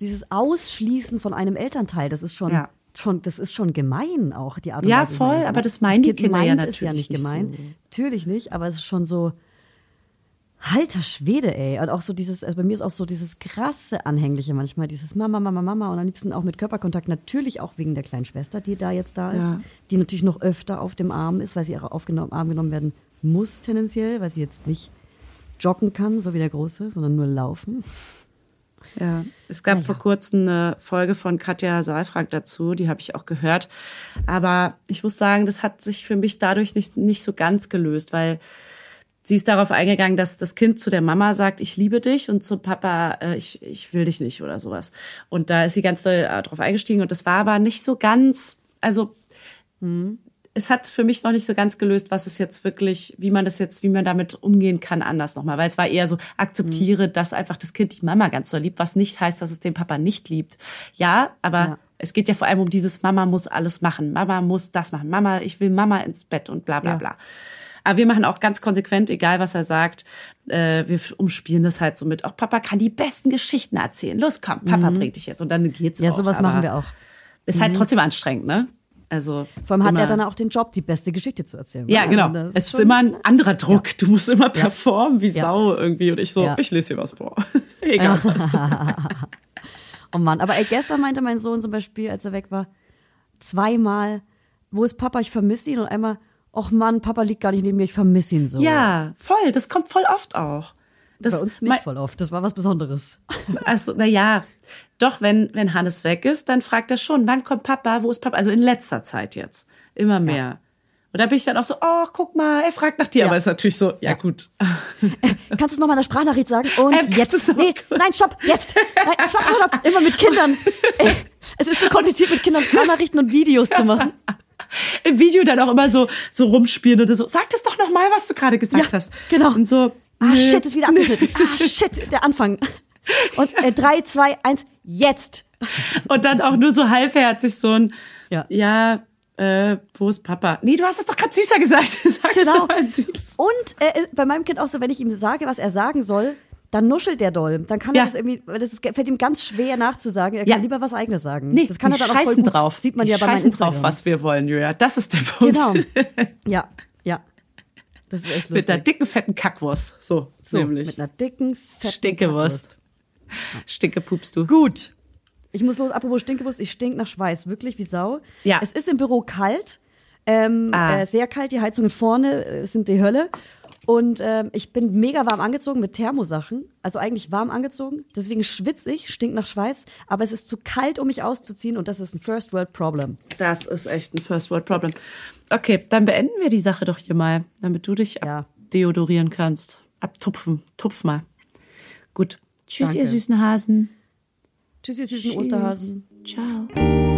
Speaker 1: dieses Ausschließen von einem Elternteil, das ist schon,
Speaker 2: Ja.
Speaker 1: Schon, das ist schon gemein auch die Art und
Speaker 2: Ja,
Speaker 1: Weise. wie
Speaker 2: voll, aber das meinen die
Speaker 1: Kind
Speaker 2: Kinder ja
Speaker 1: meint es ja
Speaker 2: natürlich
Speaker 1: nicht gemein,
Speaker 2: so.
Speaker 1: natürlich nicht, aber es ist schon so. Halter Schwede, ey. Und auch so dieses, also bei mir ist auch so dieses krasse Anhängliche manchmal, dieses Mama, Mama, Mama und am liebsten auch mit Körperkontakt, natürlich auch wegen der kleinen Schwester, die da jetzt da ist,
Speaker 2: Ja.
Speaker 1: die natürlich noch öfter auf dem Arm ist, weil sie auch aufgenommen, Arm genommen werden muss tendenziell, weil sie jetzt nicht joggen kann, so wie der Große, sondern nur laufen.
Speaker 2: Ja, es gab
Speaker 1: Naja.
Speaker 2: vor kurzem eine Folge von Katja Saalfrank dazu, die habe ich auch gehört. Aber ich muss sagen, das hat sich für mich dadurch nicht, nicht so ganz gelöst, weil sie ist darauf eingegangen, dass das Kind zu der Mama sagt, ich liebe dich und zu Papa, äh, ich, ich will dich nicht oder sowas. Und da ist sie ganz doll äh, drauf eingestiegen und das war aber nicht so ganz, also es hat für mich noch nicht so ganz gelöst, was es jetzt wirklich, wie man das jetzt, wie man damit umgehen kann, anders nochmal. Weil es war eher so, akzeptiere,
Speaker 1: Mhm.
Speaker 2: dass einfach das Kind die Mama ganz so liebt, was nicht heißt, dass es den Papa nicht liebt. Ja, aber
Speaker 1: Ja.
Speaker 2: es geht ja vor allem um dieses Mama muss alles machen. Mama muss das machen. Mama, ich will Mama ins Bett und bla bla
Speaker 1: Ja.
Speaker 2: bla. Aber wir machen auch ganz konsequent, egal was er sagt, äh, wir umspielen das halt so mit, auch Papa kann die besten Geschichten erzählen. Los, komm, Papa bringt dich jetzt. Und dann geht's
Speaker 1: Mhm. Ja,
Speaker 2: auch.
Speaker 1: sowas machen wir auch.
Speaker 2: Ist halt trotzdem anstrengend, ne? Also
Speaker 1: Vor allem hat er dann auch den Job, die beste Geschichte zu erzählen.
Speaker 2: ja,
Speaker 1: Also
Speaker 2: genau.
Speaker 1: das
Speaker 2: es ist
Speaker 1: schon-
Speaker 2: immer ein anderer Druck. Du musst immer performen wie
Speaker 1: Ja.
Speaker 2: Sau irgendwie. Und ich so,
Speaker 1: Ja.
Speaker 2: ich lese hier was vor. Egal was.
Speaker 1: Oh Mann, aber ey, gestern meinte mein Sohn zum Beispiel, als er weg war, zweimal, wo ist Papa, ich vermisse ihn und einmal, ach Mann, Papa liegt gar nicht neben mir, ich vermisse ihn so.
Speaker 2: Ja, voll. Das kommt voll oft auch. Das,
Speaker 1: Bei uns nicht voll oft. Das war was Besonderes.
Speaker 2: Also, na ja, doch, wenn, wenn Hannes weg ist, dann fragt er schon, wann kommt Papa, wo ist Papa? Also in letzter Zeit jetzt. Immer mehr. Und da bin ich dann auch so, oh, guck mal, er fragt nach dir.
Speaker 1: Ja.
Speaker 2: Aber ist natürlich so, ja, gut.
Speaker 1: Kannst du es nochmal in der Sprachnachricht sagen? Und
Speaker 2: Ähm,
Speaker 1: jetzt. Nee, nein, stopp, jetzt. Nein, stopp, stopp, stopp. Immer mit Kindern. Äh, Es ist so kompliziert, mit Kindern Sprachnachrichten und Videos zu machen.
Speaker 2: Im Video dann auch immer so, so rumspielen oder so, sag das doch nochmal, was du gerade gesagt
Speaker 1: Ja,
Speaker 2: hast.
Speaker 1: genau.
Speaker 2: Und so,
Speaker 1: Ah, shit, ist wieder abgeschnitten. Ah, shit, der Anfang. Und äh, drei, zwei, eins, jetzt.
Speaker 2: Und dann auch nur so halbherzig so ein,
Speaker 1: Ja.
Speaker 2: ja, äh, wo ist Papa? Nee, du hast es doch gerade süßer gesagt. Sag es
Speaker 1: Genau.
Speaker 2: doch mal süß.
Speaker 1: Und äh, bei meinem Kind auch so, wenn ich ihm sage, was er sagen soll, dann nuschelt der doll. Dann kann
Speaker 2: Ja.
Speaker 1: er das irgendwie, das ist, fällt ihm ganz schwer nachzusagen. Er
Speaker 2: Ja.
Speaker 1: kann lieber was eigenes sagen.
Speaker 2: Nee,
Speaker 1: das kann
Speaker 2: die
Speaker 1: er dann auch voll
Speaker 2: scheißen
Speaker 1: gut.
Speaker 2: drauf.
Speaker 1: Sieht man
Speaker 2: die
Speaker 1: ja bei
Speaker 2: scheißen drauf, was wir wollen, Julia. Das ist der Punkt.
Speaker 1: Genau. Ja. Das ist echt lustig.
Speaker 2: Mit einer dicken, fetten Kackwurst. So,
Speaker 1: so,
Speaker 2: nämlich.
Speaker 1: Mit einer dicken, fetten
Speaker 2: Stinkewurst. Stinke pupst du.
Speaker 1: Gut. Ich muss los, apropos Stinkewurst, ich stink nach Schweiß, wirklich wie Sau.
Speaker 2: Ja.
Speaker 1: Es ist im Büro kalt, ähm,
Speaker 2: Ah.
Speaker 1: äh, sehr kalt, die Heizungen vorne äh, sind die Hölle. Und ähm, ich bin mega warm angezogen mit Thermosachen, also eigentlich warm angezogen. Deswegen schwitze ich, stink nach Schweiß, aber es ist zu kalt, um mich auszuziehen und das ist ein First World Problem.
Speaker 2: Das ist echt ein First World Problem. Okay, dann beenden wir die Sache doch hier mal, damit du dich
Speaker 1: Ja.
Speaker 2: abdeodorieren kannst. Abtupfen. Tupf mal. Gut. Tschüss,
Speaker 1: Danke.
Speaker 2: ihr süßen Hasen.
Speaker 1: Tschüss, ihr süßen Osterhasen.
Speaker 2: Ciao.